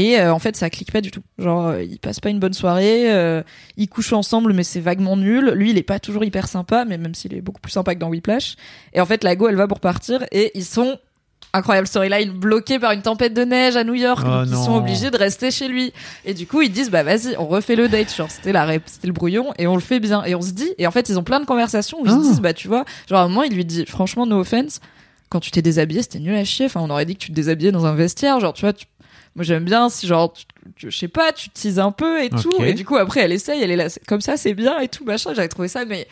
et euh, en fait ça clique pas du tout. Genre euh, ils passent pas une bonne soirée, euh, ils couchent ensemble mais c'est vaguement nul. Lui il est pas toujours hyper sympa, mais même s'il est beaucoup plus sympa que dans Whiplash. Et en fait la go elle va pour partir et ils sont incroyable storyline bloqué par une tempête de neige à New York, Oh donc ils sont obligés de rester chez lui. Et du coup, ils disent bah vas-y, on refait le date, genre c'était la c'était le brouillon et on le fait bien. Et on se dit et en fait ils ont plein de conversations où ils se disent bah tu vois, genre à un moment il lui dit franchement no offense, quand tu t'es déshabillé c'était nul à chier. Enfin on aurait dit que tu te déshabillais dans un vestiaire, genre tu vois. tu- Moi j'aime bien si genre je sais pas, tu teases un peu et tout. Et du coup après elle essaye, elle est là comme ça c'est bien et tout machin. J'avais trouvé ça mais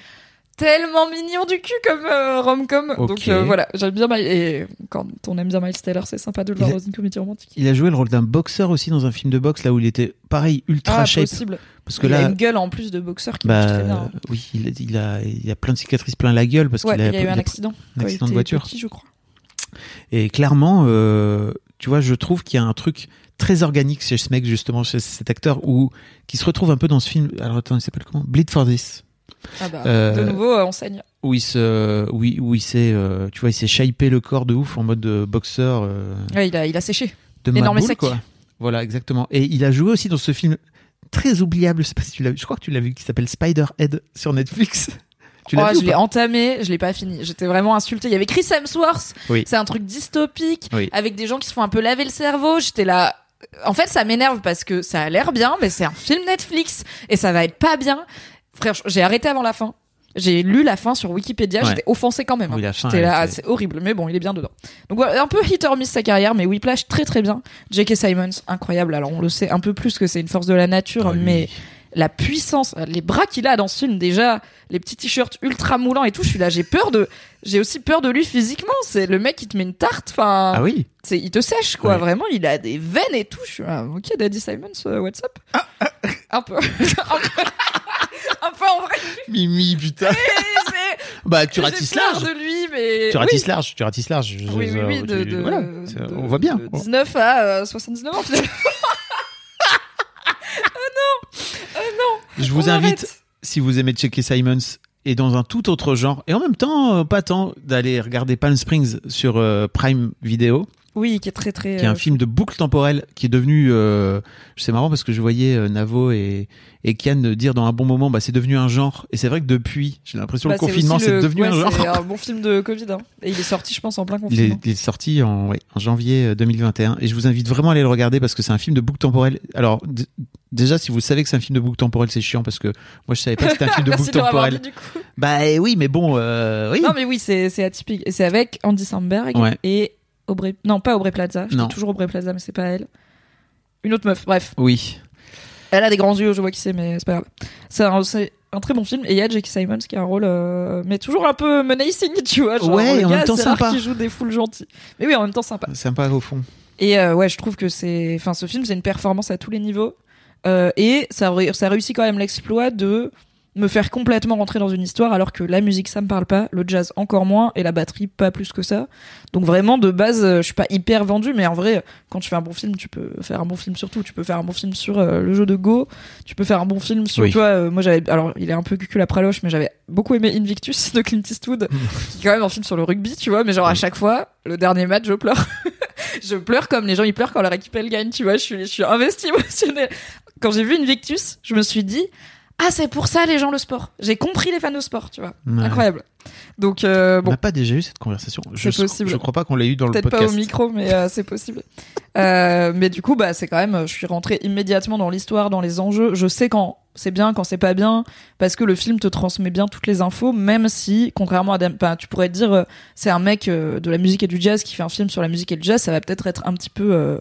tellement mignon du cul comme euh, rom-com. Donc euh, voilà, j'aime bien Miles- et quand on aime bien Miles Taylor, c'est sympa de le voir a- dans une comédie romantique. Il a joué le rôle d'un boxeur aussi dans un film de boxe là où il était pareil ultra Ah, shape possible. parce que il a là une gueule en plus de boxeur qui bah marche très bien. oui il a, il a il a plein de cicatrices plein la gueule parce Ouais, qu'il il a eu un accident. un accident il de voiture. petit, je crois. Et clairement, euh, tu vois, je trouve qu'il y a un truc très organique chez ce mec, justement, chez cet acteur, où, qui se retrouve un peu dans ce film. Alors attends, il s'appelle comment? Bleed for This. Ah bah, Euh, de nouveau, euh, on saigne. Où il se, où il, où il s'est, euh, tu vois, il s'est shapé le corps de ouf en mode euh, boxeur euh, Ouais, il a, il a séché. de Énorme sec. quoi. Voilà, exactement. Et il a joué aussi dans ce film très oubliable, je sais pas si tu l'as vu, je crois que tu l'as vu, qui s'appelle Spider-Head sur Netflix. Tu l'as Oh, vu je l'ai entamé, je l'ai pas fini. J'étais vraiment insultée. Il y avait Chris Hemsworth. Oui. C'est un truc dystopique Oui. avec des gens qui se font un peu laver le cerveau. J'étais là. En fait, ça m'énerve parce que ça a l'air bien, mais c'est un film Netflix et ça va être pas bien. Frère, j'ai arrêté avant la fin. J'ai lu la fin sur Wikipédia, Ouais. j'étais offensée quand même. Hein. J'étais là, était- c'est horrible, mais bon, il est bien dedans. Donc voilà, un peu hit or miss sa carrière, mais Whiplash très très bien. J.K. Simons, incroyable. Alors on le sait un peu plus que c'est une force de la nature, Ah, lui. La puissance, les bras qu'il a dans ce film, déjà, les petits t-shirts ultra moulants et tout, je suis là, j'ai peur de, j'ai aussi peur de lui physiquement. C'est le mec qui te met une tarte, enfin, Ah oui c'est, il te sèche quoi, Ouais. vraiment, il a des veines et tout. Je suis là, ok, Daddy Simons, euh, what's up? Un peu, un peu, un peu en vrai. Mimi, putain. Bah, tu ratisses large. de lui, mais Tu oui. ratisses large, tu ratisses large. Je- Oui, je- oui, oui, de, tu- de- voilà, de- on voit bien. de 19 à euh, 79 ans. Je vous On invite, arrête. si vous aimez checker Simons et dans un tout autre genre, et en même temps, euh, pas tant, d'aller regarder Palm Springs sur euh, Prime Video, Oui, qui est très très. qui est un euh, film de boucle temporelle qui est devenu. Euh, c'est marrant parce que je voyais euh, Navo et, et Kian dire dans un bon moment, bah, c'est devenu un genre. Et c'est vrai que depuis, j'ai l'impression bah, le confinement, c'est devenu ouais, un genre. C'est un bon film de Covid. hein. Et il est sorti, je pense, en plein Il est, confinement. il est sorti en, ouais, en janvier euh, 2021 et je vous invite vraiment à aller le regarder parce que c'est un film de boucle temporelle. Alors déjà si vous savez que c'est un film de boucle temporelle c'est chiant parce que moi je savais pas que c'était un film de boucle temporelle. dit. Bah eh oui mais bon euh, oui. Non, mais oui, c'est c'est atypique. Et c'est avec Andy Samberg Ouais. et Aubrey. Non, pas Aubrey Plaza. Je dis toujours Aubrey Plaza, mais c'est pas elle. Une autre meuf. Bref. Oui. Elle a des grands yeux, je vois qui c'est, mais c'est pas grave. C'est un, très bon film. Et il y a Jackie Simons qui a un rôle, euh, mais toujours un peu menacing, tu vois. Genre, Ouais, en gars, même temps sympa. qu'il joue des foules gentils. Mais oui, en même temps sympa. Sympa au fond. Et euh, ouais, je trouve que c'est, enfin, ce film, c'est une performance à tous les niveaux. Euh, et ça, ça réussit quand même l'exploit de me faire complètement rentrer dans une histoire, alors que la musique, ça me parle pas, le jazz encore moins, et la batterie pas plus que ça. Donc vraiment, de base, euh, je suis pas hyper vendu, mais en vrai, quand tu fais un bon film, tu peux faire un bon film sur tout. Tu peux faire un bon film sur euh, le jeu de Go, tu peux faire un bon film sur, Oui. tu vois, euh, moi j'avais, alors il est un peu cucul à praloche, mais j'avais beaucoup aimé Invictus de Clint Eastwood, qui est quand même un film sur le rugby, tu vois, mais genre à chaque fois, le dernier match, je pleure. je pleure comme les gens ils pleurent quand leur équipe elle gagne, tu vois, je suis, je suis investie émotionnelle. Quand j'ai vu Invictus, je me suis dit, ah c'est pour ça les gens le sport. J'ai compris les fans de sport, tu vois. Ouais. Incroyable. Donc euh, On bon, n'a pas déjà eu cette conversation. Je, possible. je crois pas qu'on l'ait eu dans le peut-être podcast. pas au micro, mais euh, c'est possible. Euh, mais du coup, bah c'est quand même, je suis rentrée immédiatement dans l'histoire, dans les enjeux. Je sais quand c'est bien, quand c'est pas bien, parce que le film te transmet bien toutes les infos, même si, contrairement à, enfin, tu pourrais te dire, c'est un mec de la musique et du jazz qui fait un film sur la musique et le jazz, ça va peut-être être un petit peu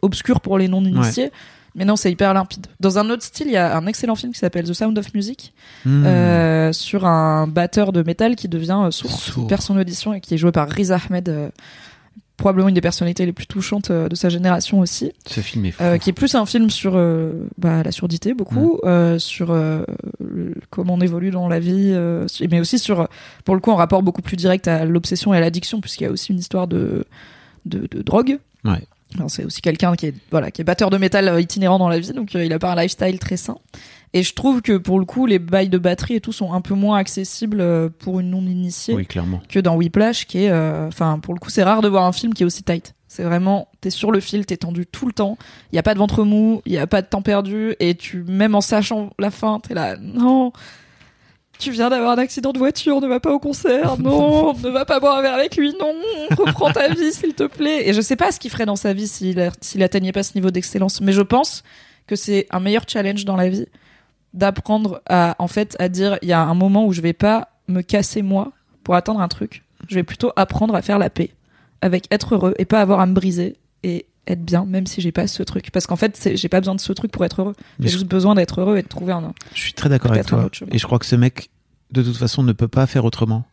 obscur pour les non-initiés. Mais non, c'est hyper limpide. Dans un autre style, il y a un excellent film qui s'appelle The Sound of Music, Hmm. euh, sur un batteur de métal qui devient euh, sourd, Sourd. qui perd son audition et qui est joué par Riz Ahmed, euh, probablement une des personnalités les plus touchantes euh, de sa génération aussi, Ce film est fou. qui est plus un film sur bah, la surdité beaucoup, euh, sur le- comment on évolue dans la vie, mais aussi sur, pour le coup, un rapport beaucoup plus direct à l'obsession et à l'addiction, puisqu'il y a aussi une histoire de, de, de drogue. Ouais. Alors, C'est aussi quelqu'un qui est voilà qui est batteur de métal itinérant dans la vie, donc euh, il a pas un lifestyle très sain. Et je trouve que pour le coup, les bails de batterie et tout sont un peu moins accessibles euh, pour une non initiée Oui, clairement. que dans Whiplash, qui est, euh, enfin, pour le coup, c'est rare de voir un film qui est aussi tight. C'est vraiment, t'es sur le fil, t'es tendu tout le temps. Il y a pas de ventre mou, il y a pas de temps perdu, et tu, même en sachant la fin, t'es là, non. Tu viens d'avoir un accident de voiture, ne va pas au concert, non, ne va pas boire un verre avec lui, non, reprends ta vie s'il te plaît. Et je sais pas ce qu'il ferait dans sa vie s'il s'il atteignait pas ce niveau d'excellence, mais je pense que c'est un meilleur challenge dans la vie d'apprendre à en fait à dire il y a un moment où je vais pas me casser moi pour atteindre un truc. Je vais plutôt apprendre à faire la paix avec être heureux et pas avoir à me briser et être bien même si j'ai pas ce truc parce qu'en fait j'ai pas besoin de ce truc pour être heureux. J'ai je- juste besoin d'être heureux et de trouver un Je suis très d'accord avec toi. Et je crois que ce mec, de toute façon, ne peut pas faire autrement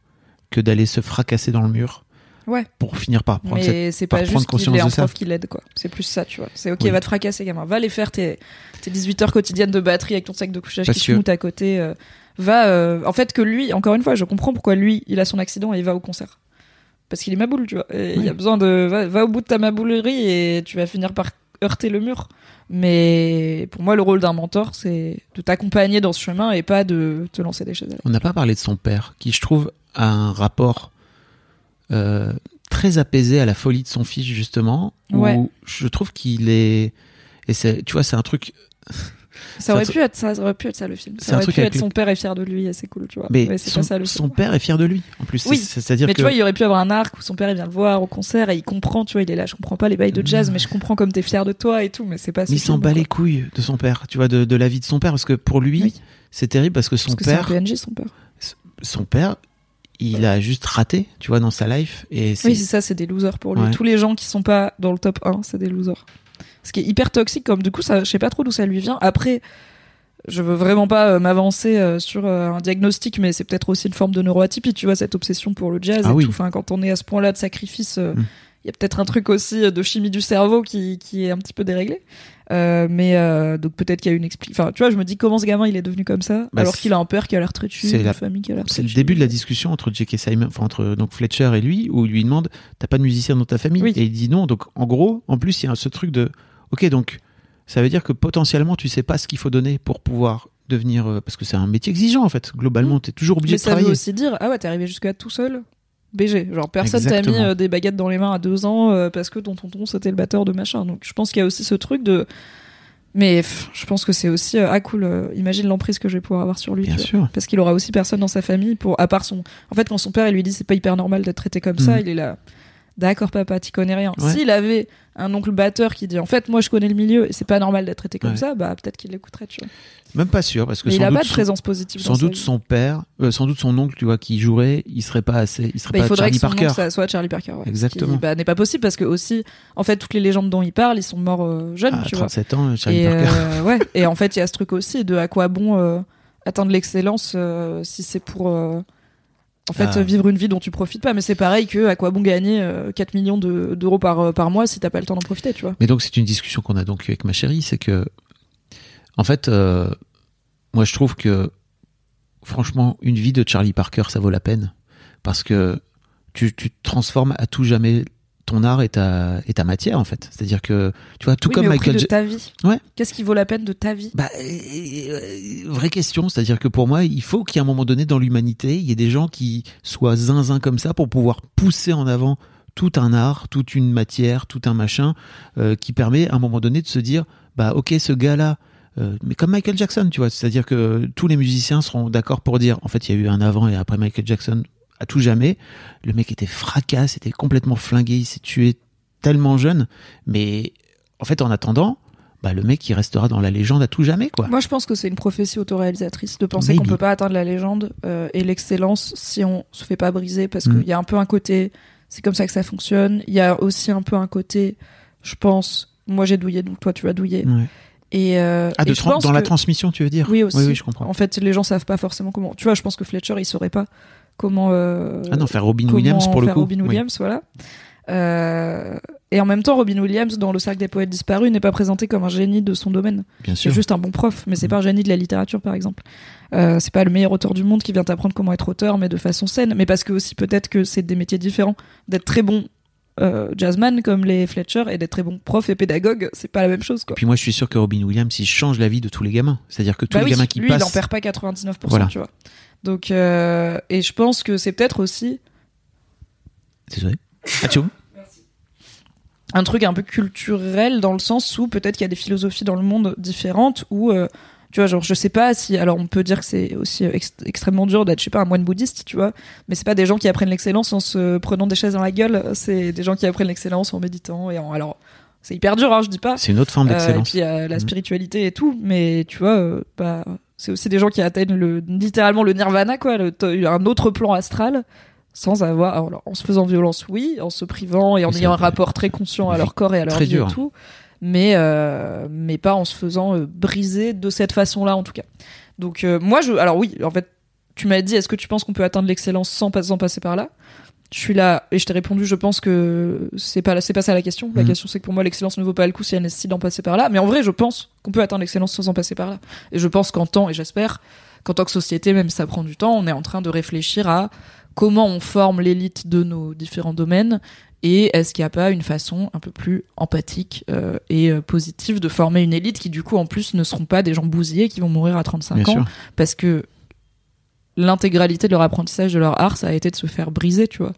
que d'aller se fracasser dans le mur Ouais. pour finir par prendre Mais c'est pas juste qu'il un ça. prof qui l'aide, quoi. C'est plus ça, tu vois. C'est ok, Oui. va te fracasser, gamin. Va aller faire tes, tes 18 heures quotidiennes de batterie avec ton sac de couchage Parce qui que- te moute à côté. euh, va, euh, en fait, que lui, encore une fois, je comprends pourquoi lui, il a son accident et il va au concert. Parce qu'il est maboule, tu vois. Il y a besoin de. Va, va au bout de ta maboulerie et tu vas finir par heurter le mur. Mais pour moi, le rôle d'un mentor, c'est de t'accompagner dans ce chemin et pas de te lancer des la- On n'a pas parlé de son père, qui je trouve a un rapport euh, très apaisé à la folie de son fils justement. Ouais. Où je trouve qu'il est et c'est tu vois c'est un truc. Ça aurait pu être ça, aurait pu être ça le film. Ça aurait pu être son père est fier de lui et c'est cool, tu vois. Mais son, pas ça le son film. père est fier de lui en plus. Oui. C'est-à-dire Mais que tu vois, il aurait pu avoir un arc où son père il vient le voir au concert et il comprend, tu vois, il est là, je comprends pas les bails de jazz, mais je comprends comme t'es fier de toi et tout, mais c'est pas mais il s'en bat les couilles de son père, tu vois, de, de la vie de son père, parce que pour lui, Oui. c'est terrible parce que son Parce que c'est un père, PNJ son père. son père, il a juste raté, tu vois, dans sa life. Et Oui, c'est ça, c'est des losers pour lui. Ouais. Tous les gens qui sont pas dans le top 1, c'est des losers. Ce qui est hyper toxique, comme du coup, ça, je sais pas trop d'où ça lui vient. Après, je veux vraiment pas euh, m'avancer euh, sur euh, un diagnostic, mais c'est peut-être aussi une forme de neuroatypie, tu vois, cette obsession pour le jazz Ah et oui. tout. Enfin, quand on est à ce point-là de sacrifice, euh, il Mm. y a peut-être un truc aussi de chimie du cerveau qui, qui est un petit peu déréglé. Euh, mais euh, donc peut-être qu'il y a une explication. Enfin, tu vois, je me dis comment ce gamin il est devenu comme ça, Bah, alors qu'il a un père qui a l'air très une la- famille qui a l'air c'est le début de la discussion entre J.K. Simon, enfin entre donc Fletcher et lui, où il lui demande T'as pas de musicien dans ta famille? Oui. Et il dit non. Donc en gros, en plus, il y a ce truc de Ok, donc ça veut dire que potentiellement, tu sais pas ce qu'il faut donner pour pouvoir devenir. euh, parce que c'est un métier exigeant en fait. Globalement, tu es toujours obligé Mais de ça veut travailler. aussi dire, ah ouais, t'es arrivé jusque là tout seul BG. Genre, personne t'a mis euh, des baguettes dans les mains à deux ans euh, parce que ton tonton c'était le batteur de machin. Donc, je pense qu'il y a aussi ce truc de. Mais pff, je pense que c'est aussi. ah, cool, euh, imagine l'emprise que je vais pouvoir avoir sur lui. Bien vois. sûr. Parce qu'il aura aussi personne dans sa famille pour. À part son. En fait, quand son père il lui dit c'est pas hyper normal d'être traité comme ça, Mhm. il est là. D'accord, papa, t'y connais rien. Ouais. S'il avait un oncle batteur qui dit en fait, moi je connais le milieu et c'est pas normal d'être traité comme Ouais. ça, bah peut-être qu'il l'écouterait, tu vois. Même pas sûr, parce que Mais il a pas de présence positive. Sans doute son père, euh, sans doute son oncle, tu vois, qui jouerait, il serait pas assez, il serait Bah, il faudrait Charlie que son Parker. ça soit Charlie Parker. ouais. Exactement. Ce qui, bah, n'est pas possible parce que aussi, en fait, toutes les légendes dont il parle, ils sont morts euh, jeunes, à tu vois. 37 ans, Charlie Et Parker. euh, ouais. Et en fait, il y a ce truc aussi de à quoi bon atteindre l'excellence si c'est pour en fait Ah. vivre une vie dont tu profites pas. Mais c'est pareil que à quoi bon gagner euh, 4 millions de- d'euros par euh, par mois si t'as pas le temps d'en profiter, tu vois. Mais donc c'est une discussion qu'on a donc avec ma chérie, c'est que en fait, euh, moi je trouve que franchement une vie de Charlie Parker ça vaut la peine parce que tu, tu transformes à tout jamais ton art et ta, et ta matière en fait. C'est-à-dire que tu vois tout Oui, comme mais au Michael prix de ta vie. Ouais. Qu'est-ce qui vaut la peine de ta vie? Bah, euh, vraie question, c'est-à-dire que pour moi, il faut qu'à un moment donné dans l'humanité, il y ait des gens qui soient zinzin comme ça pour pouvoir pousser en avant tout un art, toute une matière, tout un machin, euh, qui permet à un moment donné de se dire, bah ok, ce gars-là, euh, mais comme Michael Jackson, tu vois, c'est-à-dire que tous les musiciens seront d'accord pour dire, en fait, il y a eu un avant et après Michael Jackson à tout jamais. Le mec était fracasse, était complètement flingué, il s'est tué tellement jeune, mais en fait, en attendant, bah, le mec il restera dans la légende à tout jamais quoi. Moi, je pense que c'est une prophétie autoréalisatrice de penser qu'on peut pas atteindre la légende euh, et l'excellence si on se fait pas briser, parce Mm. qu'il y a un peu un côté, c'est comme ça que ça fonctionne. Il y a aussi un peu un côté, je pense, moi j'ai douillé, donc toi tu vas douiller. Ouais. Et, euh, Ah, de et je tran- pense dans la transmission, tu veux dire? Oui aussi. Oui, oui, je comprends. En fait, les gens savent pas forcément comment. Tu vois, je pense que Fletcher il saurait pas comment. euh, ah non, faire Robin Williams pour le coup. Robin oui. Williams, voilà. Euh, et en même temps, Robin Williams, dans le cercle des poètes disparus, n'est pas présenté comme un génie de son domaine. Bien C'est juste un bon prof, mais c'est Mhm. pas un génie de la littérature, par exemple. Euh, c'est pas le meilleur auteur du monde qui vient t'apprendre comment être auteur, mais de façon saine. Mais parce que aussi peut-être que c'est des métiers différents. D'être très bon euh, jazzman comme les Fletcher et d'être très bon prof et pédagogue, c'est pas la même chose, quoi. Puis moi, je suis sûr que Robin Williams, il change la vie de tous les gamins. C'est-à-dire que tous Bah les oui, gamins qui lui, il en passent. perd pas 99%, Voilà. tu vois. Donc, euh, et je pense que c'est peut-être aussi Désolé. Un truc un peu culturel dans le sens où peut-être qu'il y a des philosophies dans le monde différentes où euh, Tu vois, genre, je sais pas si. Alors, on peut dire que c'est aussi euh, ex- extrêmement dur d'être, je sais pas, un moine bouddhiste, tu vois. Mais c'est pas des gens qui apprennent l'excellence en se prenant des chaises dans la gueule. C'est des gens qui apprennent l'excellence en méditant et en. Alors, c'est hyper dur, hein, je dis pas. C'est une autre forme Euh, et d'excellence. puis, euh, la Mhm. spiritualité et tout. Mais tu vois, bah, c'est aussi des gens qui atteignent le, littéralement le nirvana, quoi, le, un autre plan astral. Sans avoir, alors, en se faisant violence, oui, en se privant et en ayant un rapport très conscient à leur corps et à leur vie dur. et tout mais euh, mais pas en se faisant euh, briser de cette façon-là en tout cas. Donc euh, moi je alors oui, en fait, tu m'as dit est-ce que tu penses qu'on peut atteindre l'excellence sans, pas- sans passer par là? Je suis là et je t'ai répondu je pense que c'est pas c'est pas ça la question. La Mhm. question c'est que pour moi l'excellence ne vaut pas le coup si elle nécessite d'en passer par là, mais en vrai, je pense qu'on peut atteindre l'excellence sans en passer par là. Et je pense qu'en temps et j'espère qu'en tant que société même si ça prend du temps, on est en train de réfléchir à comment on forme l'élite de nos différents domaines et est-ce qu'il n'y a pas une façon un peu plus empathique euh, et euh, positive de former une élite qui, du coup, en plus, ne seront pas des gens bousillés qui vont mourir à 35 Bien ans sûr. Parce que l'intégralité de leur apprentissage, de leur art, ça a été de se faire briser, tu vois.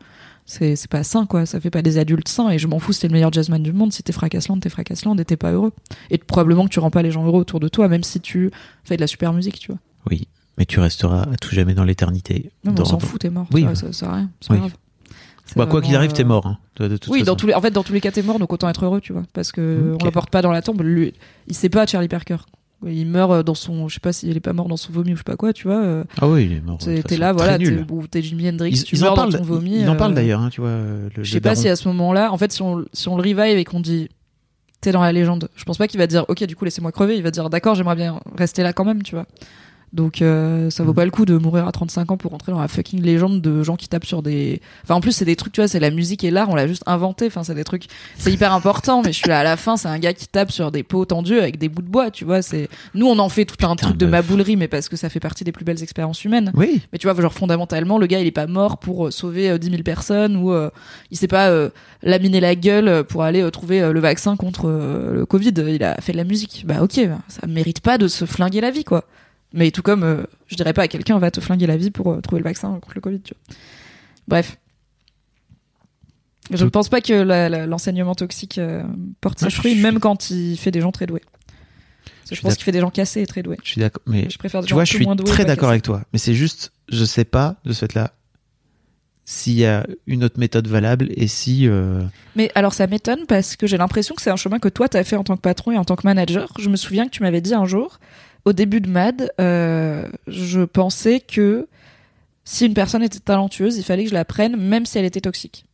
C'est c'est pas sain, quoi. Ça fait pas des adultes sains. Et je m'en fous t'es le meilleur jazzman du monde. Si t'es fracassland, t'es fracassland et t'es pas heureux. Et probablement que tu rends pas les gens heureux autour de toi, même si tu fais de la super musique, tu vois. Oui, mais tu resteras à tout jamais dans l'éternité. Non, Dans- on s'en fout, t'es mort. Oui. ça, ça, sert à rien. c'est Oui. grave. Bah, quoi qu'il arrive, t'es euh, mort. hein, de, de toute Oui, dans façon. tous les, en fait, dans tous les cas, t'es mort, donc autant être heureux, tu vois. Parce que Ok. on l'apporte pas dans la tombe. Lui, il sait pas, Charlie Parker. Il meurt dans son, je sais pas s'il est pas mort dans son vomi ou je sais pas quoi, tu vois. euh, Ah oui, il est mort. T'es là, voilà, t'es nul. ou t'es Jimi Hendrix, Ils, tu ils en meurs parlent, dans ton vomi. ils en euh, parlent d'ailleurs, hein, tu vois. euh, Le, Je sais pas si à ce moment-là, en fait, si on, si on le revive et qu'on dit t'es dans la légende, je pense pas qu'il va dire ok, du coup, laissez-moi crever. Il va dire d'accord, j'aimerais bien rester là quand même, tu vois. Donc euh, ça vaut Mm. pas le coup de mourir à 35 ans pour rentrer dans la fucking légende de gens qui tapent sur des. Enfin en plus c'est des trucs tu vois c'est la musique et l'art on l'a juste inventé. Enfin c'est des trucs c'est hyper important mais je suis là à la fin c'est un gars qui tape sur des pots tendus avec des bouts de bois tu vois c'est nous on en fait tout un Putain, truc de meuf. maboulerie mais parce que ça fait partie des plus belles expériences humaines. Oui, Mais tu vois, genre fondamentalement, le gars, il est pas mort pour euh, sauver euh, 10 000 personnes ou euh, il s'est pas euh, laminé la gueule euh, pour aller euh, trouver euh, le vaccin contre euh, le Covid. Il a fait de la musique. Bah ok, bah, ça mérite pas de se flinguer la vie, quoi. Mais tout comme, euh, je dirais pas à quelqu'un va te flinguer la vie pour euh, trouver le vaccin contre le Covid, tu vois. Bref. Je ne pense pas que la- la- l'enseignement toxique euh, porte ses je fruits, suis- même quand il fait des gens très doués. Parce que je suis pense d'ac- qu'il fait des gens cassés et très doués. je suis d'accord. Mais Je préfère des tu gens vois, un je peu suis moins doués, très pas d'accord cassés. avec toi. Mais c'est juste, je sais pas de ce fait-là s'il y a une autre méthode valable et si. euh, Mais alors ça m'étonne parce que j'ai l'impression que c'est un chemin que toi t'as fait en tant que patron et en tant que manager. Je me souviens que tu m'avais dit un jour, au début de Mad, euh, je pensais que si une personne était talentueuse, il fallait que je la prenne même si elle était toxique.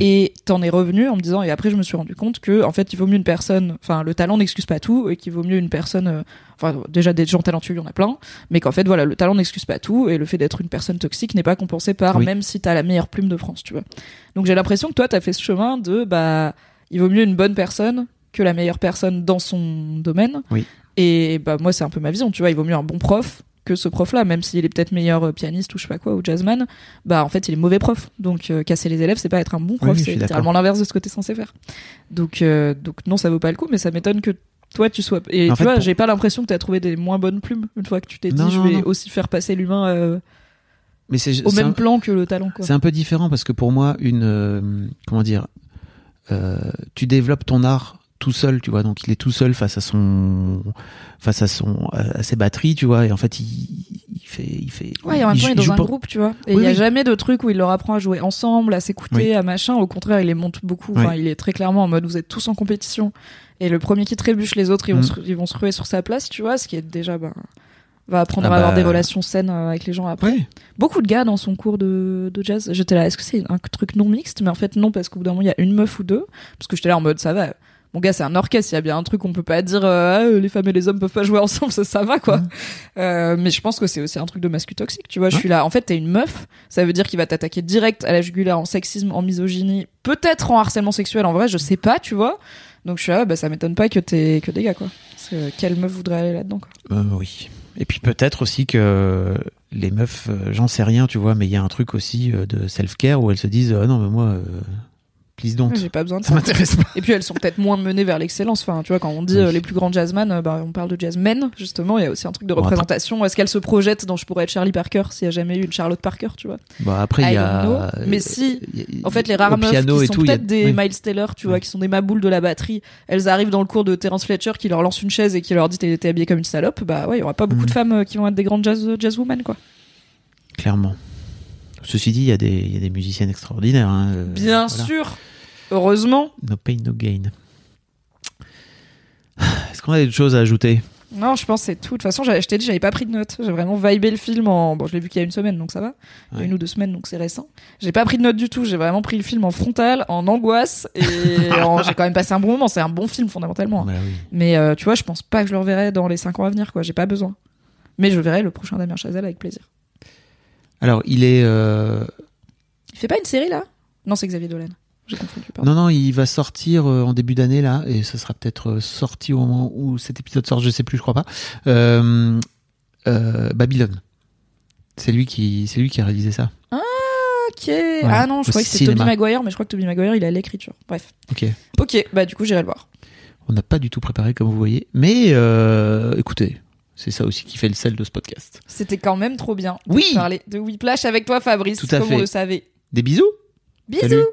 Et t'en es revenu en me disant, et après je me suis rendu compte que, en fait, il vaut mieux une personne, enfin, le talent n'excuse pas tout, et qu'il vaut mieux une personne, euh, enfin, déjà des gens talentueux, il y en a plein, mais qu'en fait, voilà, le talent n'excuse pas tout, et le fait d'être une personne toxique n'est pas compensé par, Oui. même si t'as la meilleure plume de France, tu vois. Donc j'ai l'impression que toi, t'as fait ce chemin de, bah, il vaut mieux une bonne personne que la meilleure personne dans son domaine. Oui. Et bah, moi, c'est un peu ma vision, tu vois, il vaut mieux un bon prof que ce prof-là, même s'il est peut-être meilleur euh, pianiste ou je sais pas quoi, ou jazzman, bah en fait il est mauvais prof. Donc euh, casser les élèves, c'est pas être un bon prof, Oui, c'est littéralement l'inverse de ce que t'es censé faire. Donc euh, donc non, ça vaut pas le coup, mais ça m'étonne que toi tu sois. Et En tu fait, vois, pour- j'ai pas l'impression que t'as trouvé des moins bonnes plumes une fois que tu t'es dit Non, je vais non. aussi faire passer l'humain euh, Mais c'est au même un- plan que le talent quoi. C'est un peu différent parce que pour moi, une comment dire, tu développes ton art tout seul, tu vois. Donc il est tout seul face à son, face à son, à ses batteries, tu vois. Et en fait, il, il fait, il fait. Ouais, et en même temps, il est dans un pas- groupe, tu vois. Et il Oui, y a oui. jamais de truc où il leur apprend à jouer ensemble, à s'écouter, Oui. à machin. Au contraire, il les monte beaucoup. Enfin, il est très clairement en mode vous êtes tous en compétition. Et le premier qui trébuche, les autres, ils vont, Mm. se, ils vont se ruer sur sa place, tu vois. Ce qui est déjà, ben, va apprendre Ah à avoir bah. des relations saines euh, avec les gens après. Ouais. Beaucoup de gars dans son cours de, de jazz. J'étais là, est-ce que c'est un truc non mixte? Mais en fait, non, parce qu'au bout d'un moment, il y a une meuf ou deux. Parce que j'étais là en mode ça va. Mon gars, c'est un orchestre. Il y a bien un truc qu'on peut pas dire. euh, Ah, euh, les femmes et les hommes peuvent pas jouer ensemble. Ça, ça va quoi. Euh, mais je pense que c'est aussi un truc de mascu toxique. Tu vois, je suis là. En fait, t'es une meuf. Ça veut dire qu'il va t'attaquer direct à la jugulaire en sexisme, en misogynie, peut-être en harcèlement sexuel. En vrai, je sais pas. Tu vois. Donc je suis là. Bah, ça m'étonne pas que t'es que des gars quoi. Parce que quelle meuf voudrait aller là-dedans quoi? Oui. Et puis peut-être aussi que les meufs, j'en sais rien, tu vois, mais il y a un truc aussi de self-care où elles se disent, euh, non mais moi, Please don't. J'ai pas besoin de Ça ça. m'intéresse pas. Et puis elles sont peut-être moins menées vers l'excellence. Enfin, tu vois, quand on dit Oui. euh, les plus grands jazzmen, euh, bah, on parle de jazzmen, justement. Il y a aussi un truc de Bon, représentation. Est-ce qu'elle se projette dans Je pourrais être Charlie Parker s'il y a jamais eu une Charlotte Parker, tu vois? Bon, après, il y a. know. Mais si, a- En fait, les rares meufs qui sont a- peut-être des oui. Miles Taylor, tu vois, qui sont des maboules de la batterie, elles arrivent dans le cours de Terence Fletcher qui leur lance une chaise et qui leur dit t'es habillée comme une salope, bah ouais, il y aura pas beaucoup Mhm. de femmes euh, qui vont être des grandes jazz, jazzwomen, quoi. Clairement. Ceci dit, il y, a des- il y a des musiciennes extraordinaires. hein, euh, Bien voilà. sûr, heureusement. No pain, no gain. Est-ce qu'on a des choses à ajouter? Non, je pense que c'est tout. De toute façon, j'avais- je t'ai dit, j'avais pas pris de notes. J'ai vraiment vibé le film en. Bon, je l'ai vu qu'il y a une semaine, donc ça va. Il y a Ouais. Une ou deux semaines, donc c'est récent. J'ai pas pris de notes du tout. J'ai vraiment pris le film en frontal, en angoisse. Et en- j'ai quand même passé un bon moment. C'est un bon film, fondamentalement. Bah oui. Mais euh, tu vois, je pense pas que je le reverrai dans les 5 ans à venir, quoi. J'ai pas besoin. Mais je verrai le prochain Damien Chazelle avec plaisir. Alors, il est. euh, Il fait pas une série là? Non, c'est Xavier Dolan. J'ai confondu. pardon. Non, non, il va sortir euh, en début d'année là, et ce sera peut-être euh, sorti au moment où cet épisode sort, je sais plus, je crois pas. Euh, Babylone. C'est lui qui, c'est lui qui a réalisé ça. Ok. Ah non, je Au croyais que c'était Tobey cinéma. Maguire, mais je crois que Tobey Maguire, il a l'écriture. Bref. Ok. Ok, bah du coup, j'irai le voir. On n'a pas du tout préparé comme vous voyez, mais écoutez, c'est ça aussi qui fait le sel de ce podcast. C'était quand même trop bien de Oui parler de Whiplash avec toi, Fabrice, Tout à comme fait. on le savait. Des bisous. Bisous Salut.